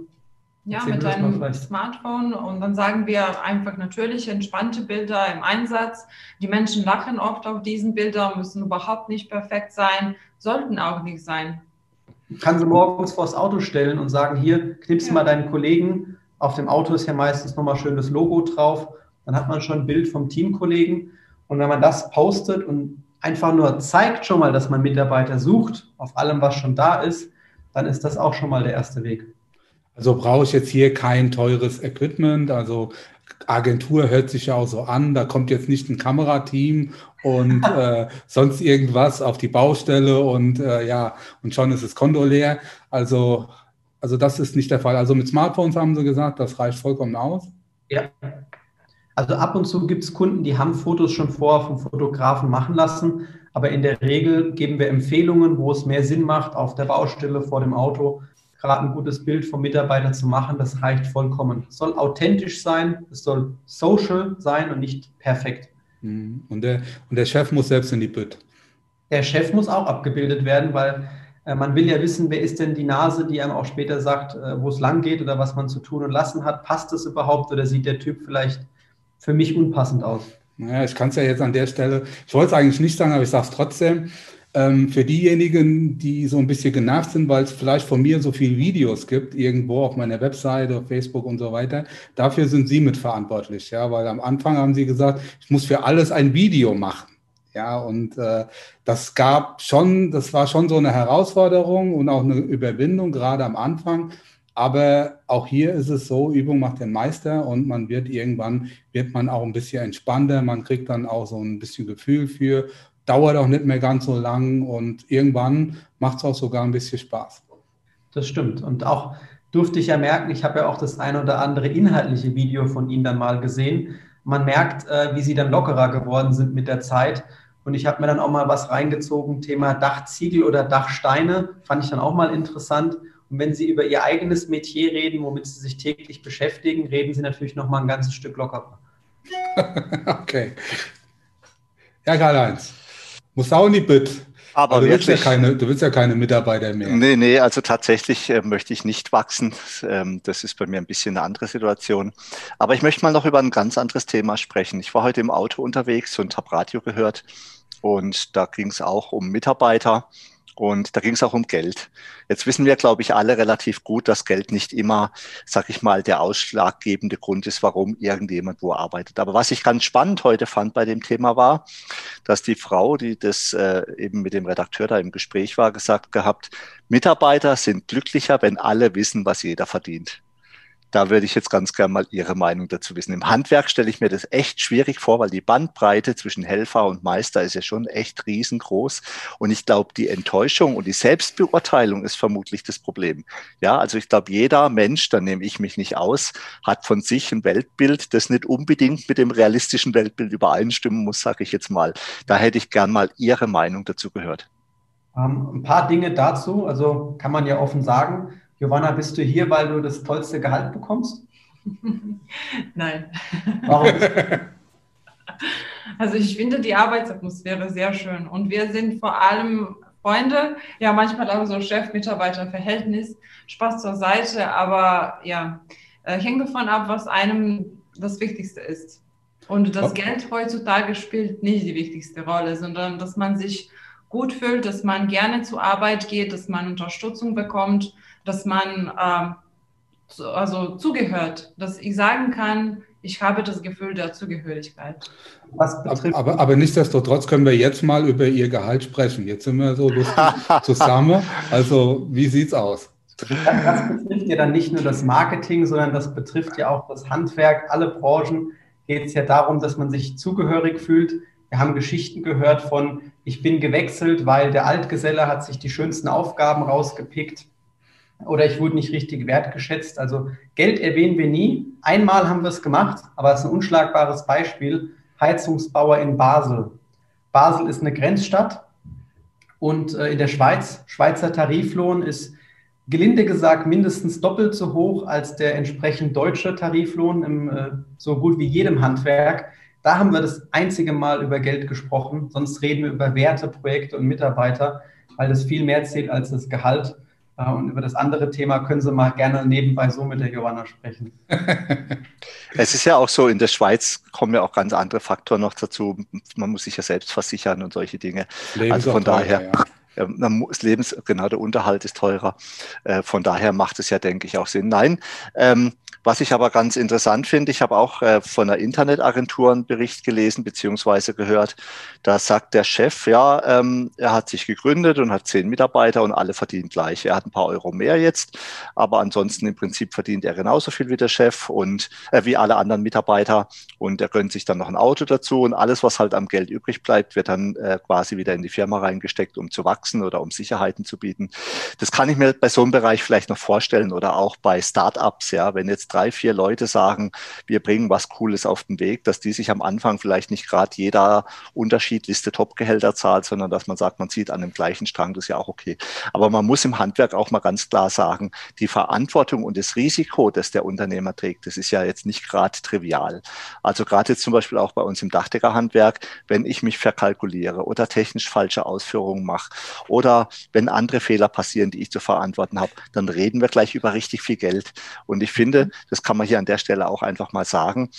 Ja, Erzähl mit deinem Smartphone und dann sagen wir einfach natürliche, entspannte Bilder im Einsatz. Die Menschen lachen oft auf diesen Bildern, müssen überhaupt nicht perfekt sein, sollten auch nicht sein. Kann sie morgens vors Auto stellen und sagen, hier, knips ja. mal deinen Kollegen. Auf dem Auto ist ja meistens nochmal schön das Logo drauf. Dann hat man schon ein Bild vom Teamkollegen. Und wenn man das postet und einfach nur zeigt schon mal, dass man Mitarbeiter sucht, auf allem, was schon da ist, dann ist das auch schon mal der erste Weg. Also brauche ich jetzt hier kein teures Equipment. Also Agentur hört sich ja auch so an. Da kommt jetzt nicht ein Kamerateam und äh, sonst irgendwas auf die Baustelle und äh, ja, und schon ist das Konto leer. Also, also das ist nicht der Fall. Also mit Smartphones haben sie gesagt, das reicht vollkommen aus. Ja. Also ab und zu gibt es Kunden, die haben Fotos schon vor vom Fotografen machen lassen, aber in der Regel geben wir Empfehlungen, wo es mehr Sinn macht, auf der Baustelle vor dem Auto gerade ein gutes Bild vom Mitarbeiter zu machen, das reicht vollkommen. Es soll authentisch sein, es soll social sein und nicht perfekt. Mhm. Und der, und der Chef muss selbst in die Bütt. Der Chef muss auch abgebildet werden, weil äh, man will ja wissen, wer ist denn die Nase, die einem auch später sagt, äh, wo es lang geht oder was man zu tun und lassen hat. Passt es überhaupt oder sieht der Typ vielleicht für mich unpassend aus? Naja, ich kann es ja jetzt an der Stelle, ich wollte es eigentlich nicht sagen, aber ich sage es trotzdem. Ähm, für diejenigen, die so ein bisschen genervt sind, weil es vielleicht von mir so viele Videos gibt, irgendwo auf meiner Webseite, auf Facebook und so weiter, dafür sind Sie mitverantwortlich, ja, weil am Anfang haben Sie gesagt, ich muss für alles ein Video machen. Ja, und äh, das gab schon, das war schon so eine Herausforderung und auch eine Überwindung, gerade am Anfang. Aber auch hier ist es so, Übung macht den Meister und man wird irgendwann, wird man auch ein bisschen entspannter, man kriegt dann auch so ein bisschen Gefühl für dauert auch nicht mehr ganz so lang und irgendwann macht es auch sogar ein bisschen Spaß. Das stimmt. Und auch durfte ich ja merken, ich habe ja auch das ein oder andere inhaltliche Video von Ihnen dann mal gesehen. Man merkt, äh, wie Sie dann lockerer geworden sind mit der Zeit. Und ich habe mir dann auch mal was reingezogen, Thema Dachziegel oder Dachsteine, fand ich dann auch mal interessant. Und wenn Sie über Ihr eigenes Metier reden, womit Sie sich täglich beschäftigen, reden Sie natürlich noch mal ein ganzes Stück lockerer. okay. Ja, Karl-Heinz. Muss auch nicht mit. Aber, Aber du, willst ja keine, du willst ja keine Mitarbeiter mehr. Nee, nee, also tatsächlich äh, möchte ich nicht wachsen. Ähm, das ist bei mir ein bisschen eine andere Situation. Aber ich möchte mal noch über ein ganz anderes Thema sprechen. Ich war heute im Auto unterwegs und habe Radio gehört. Und da ging es auch um Mitarbeiter. Und da ging es auch um Geld. Jetzt wissen wir, glaube ich, alle relativ gut, dass Geld nicht immer, sag ich mal, der ausschlaggebende Grund ist, warum irgendjemand wo arbeitet. Aber was ich ganz spannend heute fand bei dem Thema war, dass die Frau, die das äh, eben mit dem Redakteur da im Gespräch war, gesagt gehabt, Mitarbeiter sind glücklicher, wenn alle wissen, was jeder verdient. Da würde ich jetzt ganz gerne mal Ihre Meinung dazu wissen. Im Handwerk stelle ich mir das echt schwierig vor, weil die Bandbreite zwischen Helfer und Meister ist ja schon echt riesengroß. Und ich glaube, die Enttäuschung und die Selbstbeurteilung ist vermutlich das Problem. Ja, also ich glaube, jeder Mensch, da nehme ich mich nicht aus, hat von sich ein Weltbild, das nicht unbedingt mit dem realistischen Weltbild übereinstimmen muss, sage ich jetzt mal. Da hätte ich gern mal Ihre Meinung dazu gehört. Ähm, ein paar Dinge dazu. Also kann man ja offen sagen, Giovanna, bist du hier, weil du das tollste Gehalt bekommst? Nein. Warum? Also ich finde die Arbeitsatmosphäre sehr schön und wir sind vor allem Freunde, ja manchmal auch so Chef-Mitarbeiter-Verhältnis, Spaß zur Seite, aber ja, äh, hängt davon ab, was einem das Wichtigste ist. Und das Geld heutzutage spielt nicht die wichtigste Rolle, sondern dass man sich gut fühlt, dass man gerne zur Arbeit geht, dass man Unterstützung bekommt dass man ähm, zu, also zugehört, dass ich sagen kann, ich habe das Gefühl der Zugehörigkeit. Aber, aber, aber nichtsdestotrotz können wir jetzt mal über Ihr Gehalt sprechen. Jetzt sind wir so lustig zusammen. Also wie sieht es aus? Das betrifft ja dann nicht nur das Marketing, sondern das betrifft ja auch das Handwerk. Alle Branchen geht es ja darum, dass man sich zugehörig fühlt. Wir haben Geschichten gehört von, ich bin gewechselt, weil der Altgeselle hat sich die schönsten Aufgaben rausgepickt oder ich wurde nicht richtig wertgeschätzt. Also Geld erwähnen wir nie. Einmal haben wir es gemacht, aber es ist ein unschlagbares Beispiel. Heizungsbauer in Basel. Basel ist eine Grenzstadt und äh, in der Schweiz, Schweizer Tariflohn ist gelinde gesagt mindestens doppelt so hoch als der entsprechend deutsche Tariflohn im äh, so gut wie jedem Handwerk. Da haben wir das einzige Mal über Geld gesprochen. Sonst reden wir über Werte, Projekte und Mitarbeiter, weil das viel mehr zählt als das Gehalt. Äh, und über das andere Thema können Sie mal gerne nebenbei so mit der Johanna sprechen. Es ist ja auch so, in der Schweiz kommen ja auch ganz andere Faktoren noch dazu. Man muss sich ja selbst versichern und solche Dinge. also von daher. Ja. Das Lebens, genau, der Unterhalt ist teurer. Äh, von daher macht es ja, denke ich, auch Sinn. Nein, ähm, was ich aber ganz interessant finde, ich habe auch äh, von einer Internetagentur einen Bericht gelesen beziehungsweise gehört, da sagt der Chef, ja, ähm, er hat sich gegründet und hat zehn Mitarbeiter und alle verdienen gleich. Er hat ein paar Euro mehr jetzt, aber ansonsten im Prinzip verdient er genauso viel wie der Chef und äh, wie alle anderen Mitarbeiter und er gönnt sich dann noch ein Auto dazu und alles, was halt am Geld übrig bleibt, wird dann äh, quasi wieder in die Firma reingesteckt, um zu wachsen oder um Sicherheiten zu bieten. Das kann ich mir bei so einem Bereich vielleicht noch vorstellen oder auch bei Startups, ja, wenn jetzt drei, vier Leute sagen, wir bringen was Cooles auf den Weg, dass die sich am Anfang vielleicht nicht gerade jeder unterschiedlichste Topgehälter zahlt, sondern dass man sagt, man zieht an dem gleichen Strang, das ist ja auch okay. Aber man muss im Handwerk auch mal ganz klar sagen, die Verantwortung und das Risiko, das der Unternehmer trägt, das ist ja jetzt nicht gerade trivial. Also gerade jetzt zum Beispiel auch bei uns im Dachdeckerhandwerk, wenn ich mich verkalkuliere oder technisch falsche Ausführungen mache oder wenn andere Fehler passieren, die ich zu verantworten habe, dann reden wir gleich über richtig viel Geld. Und ich finde, das kann man hier an der Stelle auch einfach mal sagen,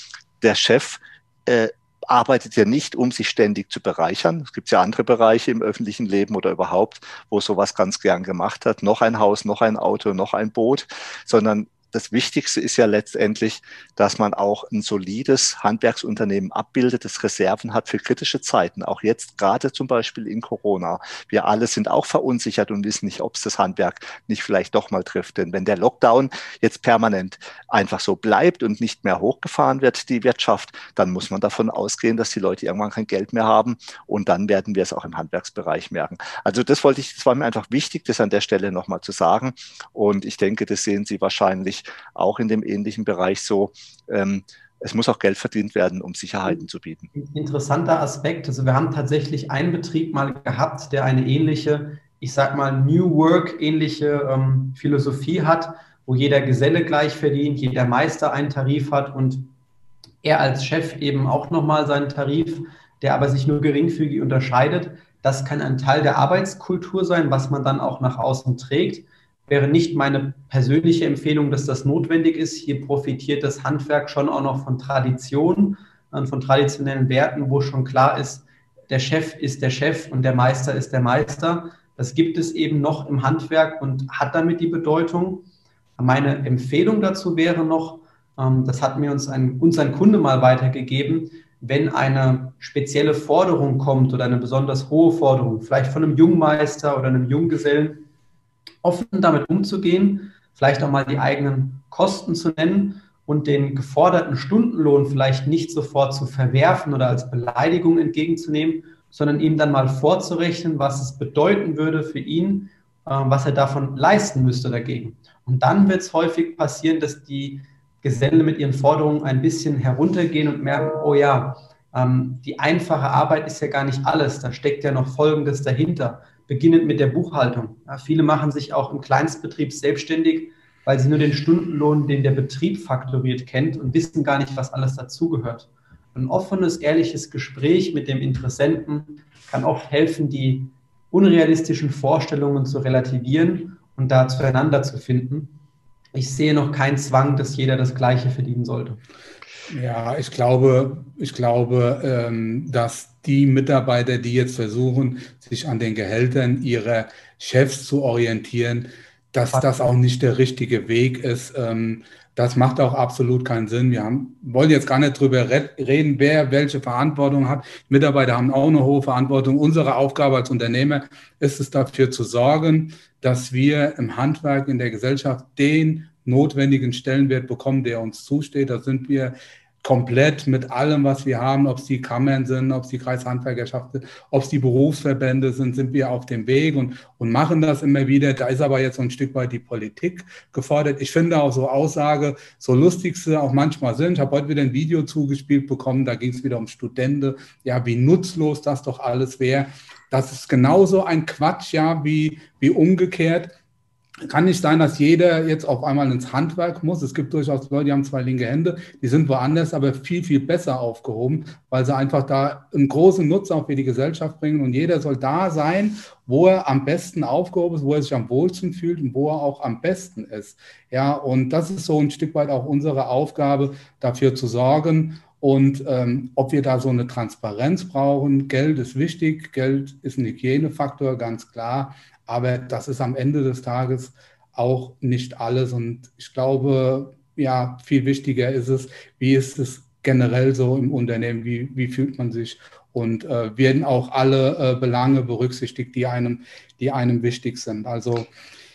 der Chef äh, arbeitet ja nicht, um sich ständig zu bereichern. Es gibt ja andere Bereiche im öffentlichen Leben oder überhaupt, wo sowas ganz gern gemacht hat. Noch ein Haus, noch ein Auto, noch ein Boot, sondern das Wichtigste ist ja letztendlich, dass man auch ein solides Handwerksunternehmen abbildet, das Reserven hat für kritische Zeiten. Auch jetzt gerade zum Beispiel in Corona. Wir alle sind auch verunsichert und wissen nicht, ob es das Handwerk nicht vielleicht doch mal trifft. Denn wenn der Lockdown jetzt permanent einfach so bleibt und nicht mehr hochgefahren wird, die Wirtschaft, dann muss man davon ausgehen, dass die Leute irgendwann kein Geld mehr haben. Und dann werden wir es auch im Handwerksbereich merken. Also das wollte ich, das war mir einfach wichtig, das an der Stelle nochmal zu sagen. Und ich denke, das sehen Sie wahrscheinlich auch in dem ähnlichen Bereich so. Ähm, es muss auch Geld verdient werden, um Sicherheiten zu bieten. Interessanter Aspekt. Also wir haben tatsächlich einen Betrieb mal gehabt, der eine ähnliche, ich sag mal, New Work ähnliche ähm, Philosophie hat, wo jeder Geselle gleich verdient, jeder Meister einen Tarif hat und er als Chef eben auch nochmal seinen Tarif, der aber sich nur geringfügig unterscheidet. Das kann ein Teil der Arbeitskultur sein, was man dann auch nach außen trägt wäre nicht meine persönliche Empfehlung, dass das notwendig ist. Hier profitiert das Handwerk schon auch noch von Tradition und von traditionellen Werten, wo schon klar ist, der Chef ist der Chef und der Meister ist der Meister. Das gibt es eben noch im Handwerk und hat damit die Bedeutung. Meine Empfehlung dazu wäre noch, ähm, das hat mir uns ein, uns ein Kunde mal weitergegeben, wenn eine spezielle Forderung kommt oder eine besonders hohe Forderung, vielleicht von einem Jungmeister oder einem Junggesellen, offen damit umzugehen, vielleicht auch mal die eigenen Kosten zu nennen und den geforderten Stundenlohn vielleicht nicht sofort zu verwerfen oder als Beleidigung entgegenzunehmen, sondern ihm dann mal vorzurechnen, was es bedeuten würde für ihn, äh, was er davon leisten müsste dagegen. Und dann wird es häufig passieren, dass die Geselle mit ihren Forderungen ein bisschen heruntergehen und merken, oh ja, ähm, die einfache Arbeit ist ja gar nicht alles, da steckt ja noch Folgendes dahinter, beginnend mit der Buchhaltung. Ja, viele machen sich auch im Kleinstbetrieb selbstständig, weil sie nur den Stundenlohn, den der Betrieb fakturiert, kennt und wissen gar nicht, was alles dazugehört. Ein offenes, ehrliches Gespräch mit dem Interessenten kann oft helfen, die unrealistischen Vorstellungen zu relativieren und da zueinander zu finden ich sehe noch keinen Zwang, dass jeder das Gleiche verdienen sollte. Ja, ich glaube, ich glaube, ähm, dass die Mitarbeiter, die jetzt versuchen, sich an den Gehältern ihrer Chefs zu orientieren, dass das auch nicht der richtige Weg ist. Ähm, das macht auch absolut keinen Sinn. Wir haben, wollen jetzt gar nicht drüber reden, wer welche Verantwortung hat. Mitarbeiter haben auch eine hohe Verantwortung. Unsere Aufgabe als Unternehmer ist es dafür zu sorgen, dass wir im Handwerk, in der Gesellschaft den notwendigen Stellenwert bekommen, der uns zusteht. Da sind wir komplett mit allem, was wir haben, ob es die Kammern sind, ob es die Kreishandwerkerschaft sind, ob es die Berufsverbände sind, sind wir auf dem Weg und, und machen das immer wieder. Da ist aber jetzt so ein Stück weit die Politik gefordert. Ich finde auch so Aussage, so lustig sie auch manchmal sind. Ich habe heute wieder ein Video zugespielt bekommen, da ging es wieder um Studenten, ja, wie nutzlos das doch alles wäre. Das ist genauso ein Quatsch, ja, wie, wie umgekehrt. Kann nicht sein, dass jeder jetzt auf einmal ins Handwerk muss. Es gibt durchaus Leute, die haben zwei linke Hände, die sind woanders aber viel, viel besser aufgehoben, weil sie einfach da einen großen Nutzen auch für die Gesellschaft bringen. Und jeder soll da sein, wo er am besten aufgehoben ist, wo er sich am wohlsten fühlt und wo er auch am besten ist. Ja, und das ist so ein Stück weit auch unsere Aufgabe, dafür zu sorgen. Und ähm, ob wir da so eine Transparenz brauchen, Geld ist wichtig, Geld ist ein Hygienefaktor, ganz klar, aber das ist am Ende des Tages auch nicht alles. Und ich glaube, ja, viel wichtiger ist es, wie ist es generell so im Unternehmen, wie, wie fühlt man sich und äh, werden auch alle äh, Belange berücksichtigt, die einem, die einem wichtig sind. Also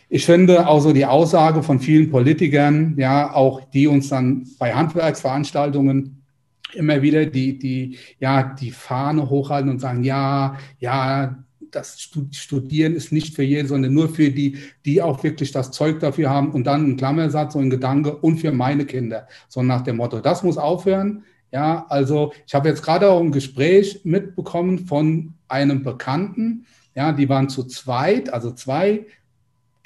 ich finde auch so die Aussage von vielen Politikern, ja, auch die uns dann bei Handwerksveranstaltungen immer wieder die, die, ja, die Fahne hochhalten und sagen, ja, ja, das Studieren ist nicht für jeden, sondern nur für die, die auch wirklich das Zeug dafür haben und dann ein Klammersatz und ein Gedanke und für meine Kinder. So nach dem Motto, das muss aufhören. Ja, also ich habe jetzt gerade auch ein Gespräch mitbekommen von einem Bekannten. Ja, die waren zu zweit, also zwei,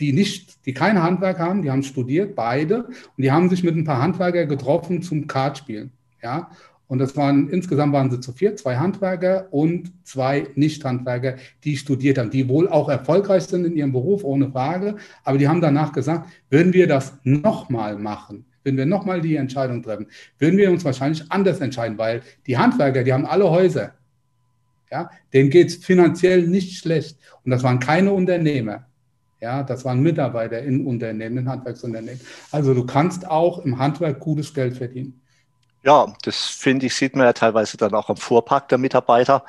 die nicht, die kein Handwerk haben, die haben studiert, beide, und die haben sich mit ein paar Handwerker getroffen zum Kartspielen. Ja, und das waren, insgesamt waren sie zu vier, zwei Handwerker und zwei Nicht-Handwerker, die studiert haben, die wohl auch erfolgreich sind in ihrem Beruf, ohne Frage. Aber die haben danach gesagt, würden wir das nochmal machen, würden wir nochmal die Entscheidung treffen, würden wir uns wahrscheinlich anders entscheiden, weil die Handwerker, die haben alle Häuser. Ja, denen geht es finanziell nicht schlecht. Und das waren keine Unternehmer. Ja, das waren Mitarbeiter in Unternehmen, in Handwerksunternehmen. Also du kannst auch im Handwerk gutes Geld verdienen. Ja, das finde ich, sieht man ja teilweise dann auch am Fuhrpark der Mitarbeiter.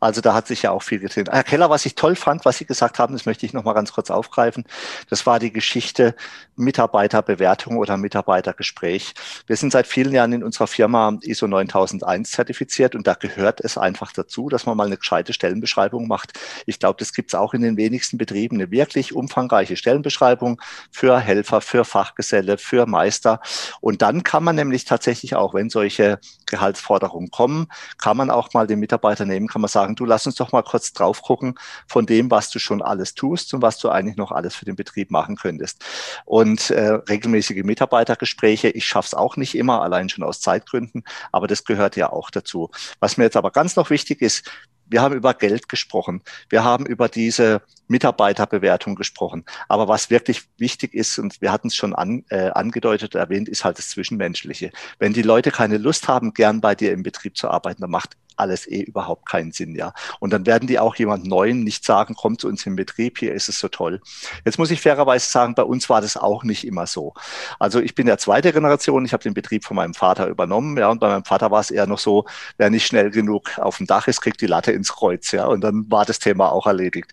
Also da hat sich ja auch viel getan. Herr Keller, was ich toll fand, was Sie gesagt haben, das möchte ich noch mal ganz kurz aufgreifen. Das war die Geschichte Mitarbeiterbewertung oder Mitarbeitergespräch. Wir sind seit vielen Jahren in unserer Firma ISO 9001 zertifiziert und da gehört es einfach dazu, dass man mal eine gescheite Stellenbeschreibung macht. Ich glaube, das gibt es auch in den wenigsten Betrieben, eine wirklich umfangreiche Stellenbeschreibung für Helfer, für Fachgeselle, für Meister. Und dann kann man nämlich tatsächlich auch, wenn solche Gehaltsforderungen kommen, kann man auch mal den Mitarbeiter nehmen, kann man sagen, du lass uns doch mal kurz drauf gucken von dem, was du schon alles tust und was du eigentlich noch alles für den Betrieb machen könntest. Und äh, regelmäßige Mitarbeitergespräche, ich schaffe es auch nicht immer, allein schon aus Zeitgründen, aber das gehört ja auch dazu. Was mir jetzt aber ganz noch wichtig ist, wir haben über Geld gesprochen. Wir haben über diese Mitarbeiterbewertung gesprochen. Aber was wirklich wichtig ist, und wir hatten es schon an, äh, angedeutet, erwähnt, ist halt das Zwischenmenschliche. Wenn die Leute keine Lust haben, gern bei dir im Betrieb zu arbeiten, dann macht alles eh überhaupt keinen Sinn, ja. Und dann werden die auch jemand Neuen nicht sagen, komm zu uns im Betrieb, hier ist es so toll. Jetzt muss ich fairerweise sagen, bei uns war das auch nicht immer so. Also ich bin der zweite Generation, ich habe den Betrieb von meinem Vater übernommen, ja, und bei meinem Vater war es eher noch so, wer nicht schnell genug auf dem Dach ist, kriegt die Latte ins Kreuz, ja, und dann war das Thema auch erledigt.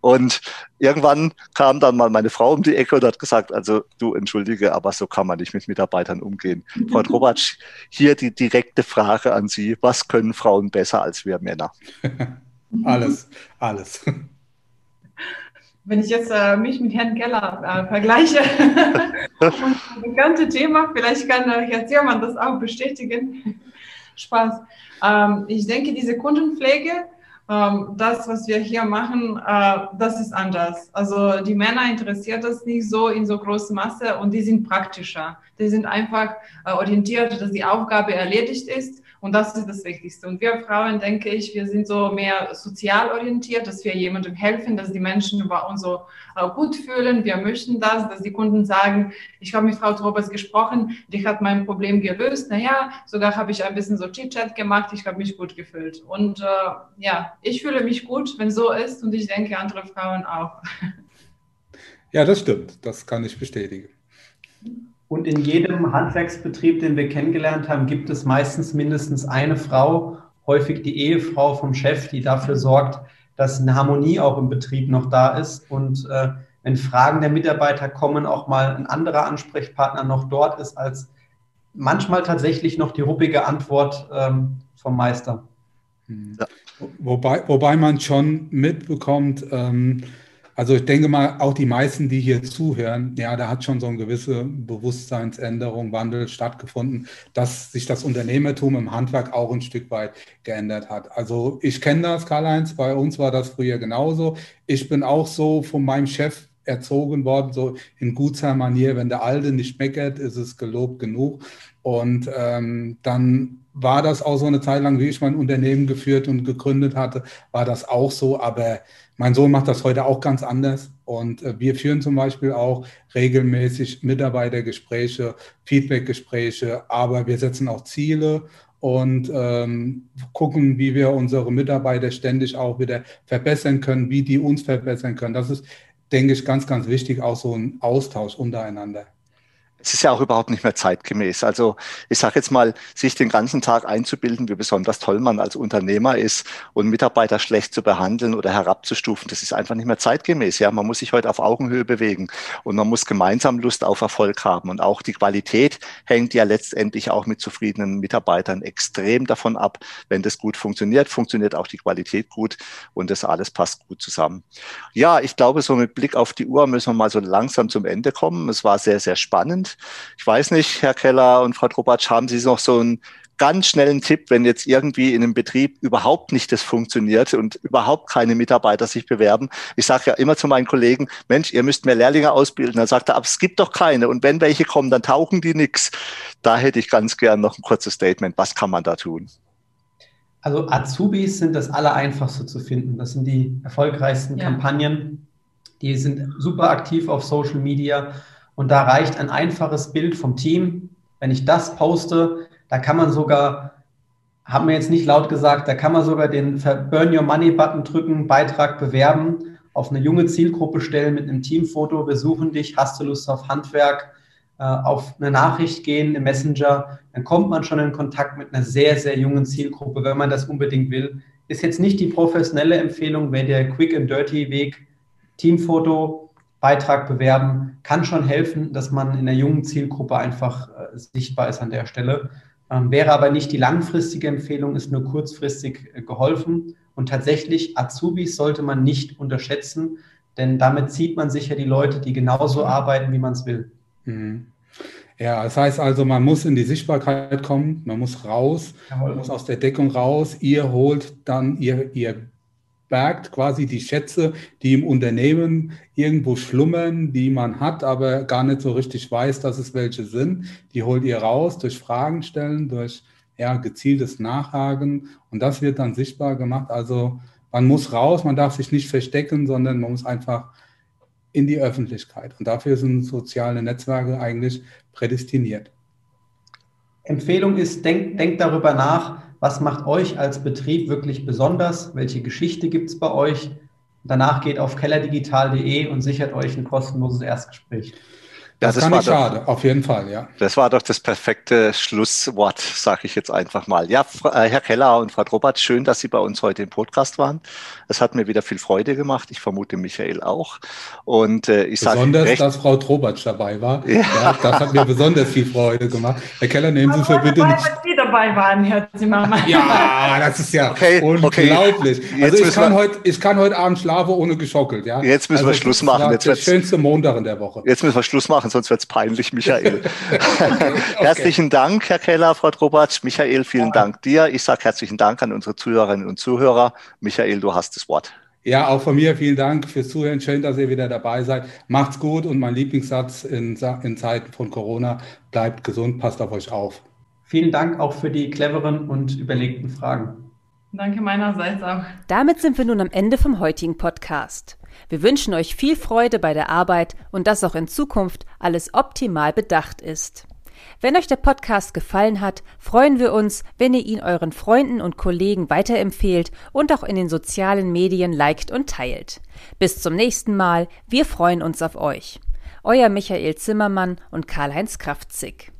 Und irgendwann kam dann mal meine Frau um die Ecke und hat gesagt, also du entschuldige, aber so kann man nicht mit Mitarbeitern umgehen. Frau Drobatsch, hier die direkte Frage an Sie. Was können Frauen besser als wir Männer? alles, alles. Wenn ich jetzt äh, mich mit Herrn Keller äh, vergleiche und das ganze Thema, vielleicht kann äh, Herr Ziermann das auch bestätigen. Spaß. Ähm, ich denke, diese Kundenpflege das, was wir hier machen, äh, das ist anders. Also die Männer interessiert das nicht so in so großer Masse und die sind praktischer. Die sind einfach äh, orientiert, dass die Aufgabe erledigt ist und das ist das Wichtigste. Und wir Frauen, denke ich, wir sind so mehr sozial orientiert, dass wir jemandem helfen, dass die Menschen über uns so äh, gut fühlen. Wir möchten das, dass die Kunden sagen, ich habe mit Frau Trobers gesprochen, die hat mein Problem gelöst. Naja, sogar habe ich ein bisschen so Chit-Chat gemacht, ich habe mich gut gefühlt. Und äh, ja, ich fühle mich gut, wenn so ist und ich denke, andere Frauen auch. Ja, das stimmt. Das kann ich bestätigen. Und in jedem Handwerksbetrieb, den wir kennengelernt haben, gibt es meistens mindestens eine Frau, häufig die Ehefrau vom Chef, die dafür sorgt, dass eine Harmonie auch im Betrieb noch da ist. Und äh, wenn Fragen der Mitarbeiter kommen, auch mal ein anderer Ansprechpartner noch dort ist, als manchmal tatsächlich noch die ruppige Antwort ähm, vom Meister. Ja. Wobei, wobei man schon mitbekommt, ähm, also ich denke mal, auch die meisten, die hier zuhören, ja, da hat schon so eine gewisse Bewusstseinsänderung, Wandel stattgefunden, dass sich das Unternehmertum im Handwerk auch ein Stück weit geändert hat. Also ich kenne das, Karl-Heinz, bei uns war das früher genauso. Ich bin auch so von meinem Chef erzogen worden, so in guter Manier, wenn der Alte nicht meckert, ist es gelobt genug. Und ähm, dann war das auch so eine Zeit lang, wie ich mein Unternehmen geführt und gegründet hatte, war das auch so. Aber mein Sohn macht das heute auch ganz anders. Und äh, wir führen zum Beispiel auch regelmäßig Mitarbeitergespräche, Feedbackgespräche, aber wir setzen auch Ziele und ähm, gucken, wie wir unsere Mitarbeiter ständig auch wieder verbessern können, wie die uns verbessern können. Das ist, denke ich, ganz, ganz wichtig, auch so ein Austausch untereinander es ist ja auch überhaupt nicht mehr zeitgemäß. Also ich sage jetzt mal, sich den ganzen Tag einzubilden, wie besonders toll man als Unternehmer ist und Mitarbeiter schlecht zu behandeln oder herabzustufen, das ist einfach nicht mehr zeitgemäß. Ja, man muss sich heute auf Augenhöhe bewegen und man muss gemeinsam Lust auf Erfolg haben. Und auch die Qualität hängt ja letztendlich auch mit zufriedenen Mitarbeitern extrem davon ab. Wenn das gut funktioniert, funktioniert auch die Qualität gut und das alles passt gut zusammen. Ja, ich glaube, so mit Blick auf die Uhr müssen wir mal so langsam zum Ende kommen. Es war sehr, sehr spannend. Ich weiß nicht, Herr Keller und Frau Tropatsch, haben Sie noch so einen ganz schnellen Tipp, wenn jetzt irgendwie in einem Betrieb überhaupt nicht das funktioniert und überhaupt keine Mitarbeiter sich bewerben. Ich sage ja immer zu meinen Kollegen, Mensch, ihr müsst mehr Lehrlinge ausbilden. Dann sagt er, aber es gibt doch keine. Und wenn welche kommen, dann tauchen die nix. Da hätte ich ganz gern noch ein kurzes Statement. Was kann man da tun? Also Azubis sind das Allereinfachste zu finden. Das sind die erfolgreichsten ja. Kampagnen. Die sind super aktiv auf Social Media und da reicht ein einfaches Bild vom Team. Wenn ich das poste, da kann man sogar, haben wir jetzt nicht laut gesagt, da kann man sogar den Burn Your Money Button drücken, Beitrag bewerben, auf eine junge Zielgruppe stellen mit einem Teamfoto. Wir suchen dich, hast du Lust auf Handwerk? Äh, auf eine Nachricht gehen im Messenger, dann kommt man schon in Kontakt mit einer sehr, sehr jungen Zielgruppe, wenn man das unbedingt will. Ist jetzt nicht die professionelle Empfehlung, wäre der Quick and Dirty Weg, Teamfoto, Beitrag bewerben, kann schon helfen, dass man in der jungen Zielgruppe einfach äh, sichtbar ist an der Stelle. Ähm, wäre aber nicht die langfristige Empfehlung, ist nur kurzfristig äh, geholfen. Und tatsächlich, Azubis sollte man nicht unterschätzen, denn damit zieht man sicher die Leute, die genauso arbeiten, wie man es will. Mhm. Ja, das heißt also, man muss in die Sichtbarkeit kommen, man muss raus, Jawohl. man muss aus der Deckung raus. Ihr holt dann ihr, ihr bergt quasi die Schätze, die im Unternehmen irgendwo schlummern, die man hat, aber gar nicht so richtig weiß, dass es welche sind. Die holt ihr raus durch Fragen stellen, durch ja, gezieltes Nachhaken und das wird dann sichtbar gemacht. Also man muss raus, man darf sich nicht verstecken, sondern man muss einfach in die Öffentlichkeit. Und dafür sind soziale Netzwerke eigentlich prädestiniert. Empfehlung ist, denkt denk darüber nach, was macht euch als Betrieb wirklich besonders? Welche Geschichte gibt es bei euch? Danach geht auf kellerdigital.de und sichert euch ein kostenloses Erstgespräch. Das, das, das war nicht schade, auf jeden Fall, ja. Das war doch das perfekte Schlusswort, sage ich jetzt einfach mal. Ja, äh, Herr Keller und Frau Robert, schön, dass Sie bei uns heute im Podcast waren. Es hat mir wieder viel Freude gemacht. Ich vermute Michael auch. Und äh, ich sage besonders, recht, dass Frau Trobatsch dabei war. Ja. ja. das hat mir besonders viel Freude gemacht. Herr Keller, nehmen Sie für bitte. Sie dabei waren, Herr Zimmermann. Ja, das ist ja okay, unglaublich. Okay. Also ich kann, heute, ich kann heute Abend schlafen ohne geschockelt. Ja. Jetzt müssen also wir Schluss machen. Jetzt der schönste Montag in der Woche. Jetzt müssen wir Schluss machen sonst wird es peinlich, Michael. okay. Herzlichen Dank, Herr Keller, Frau Trobatsch. Michael, vielen ja. Dank dir. Ich sage herzlichen Dank an unsere Zuhörerinnen und Zuhörer. Michael, du hast das Wort. Ja, auch von mir vielen Dank fürs Zuhören. Schön, dass ihr wieder dabei seid. Macht's gut und mein Lieblingssatz in, in Zeiten von Corona, bleibt gesund, passt auf euch auf. Vielen Dank auch für die cleveren und überlegten Fragen. Danke meinerseits auch. Damit sind wir nun am Ende vom heutigen Podcast. Wir wünschen euch viel Freude bei der Arbeit und dass auch in Zukunft alles optimal bedacht ist. Wenn euch der Podcast gefallen hat, freuen wir uns, wenn ihr ihn euren Freunden und Kollegen weiterempfehlt und auch in den sozialen Medien liked und teilt. Bis zum nächsten Mal, wir freuen uns auf euch. Euer Michael Zimmermann und Karl-Heinz Kraftzig.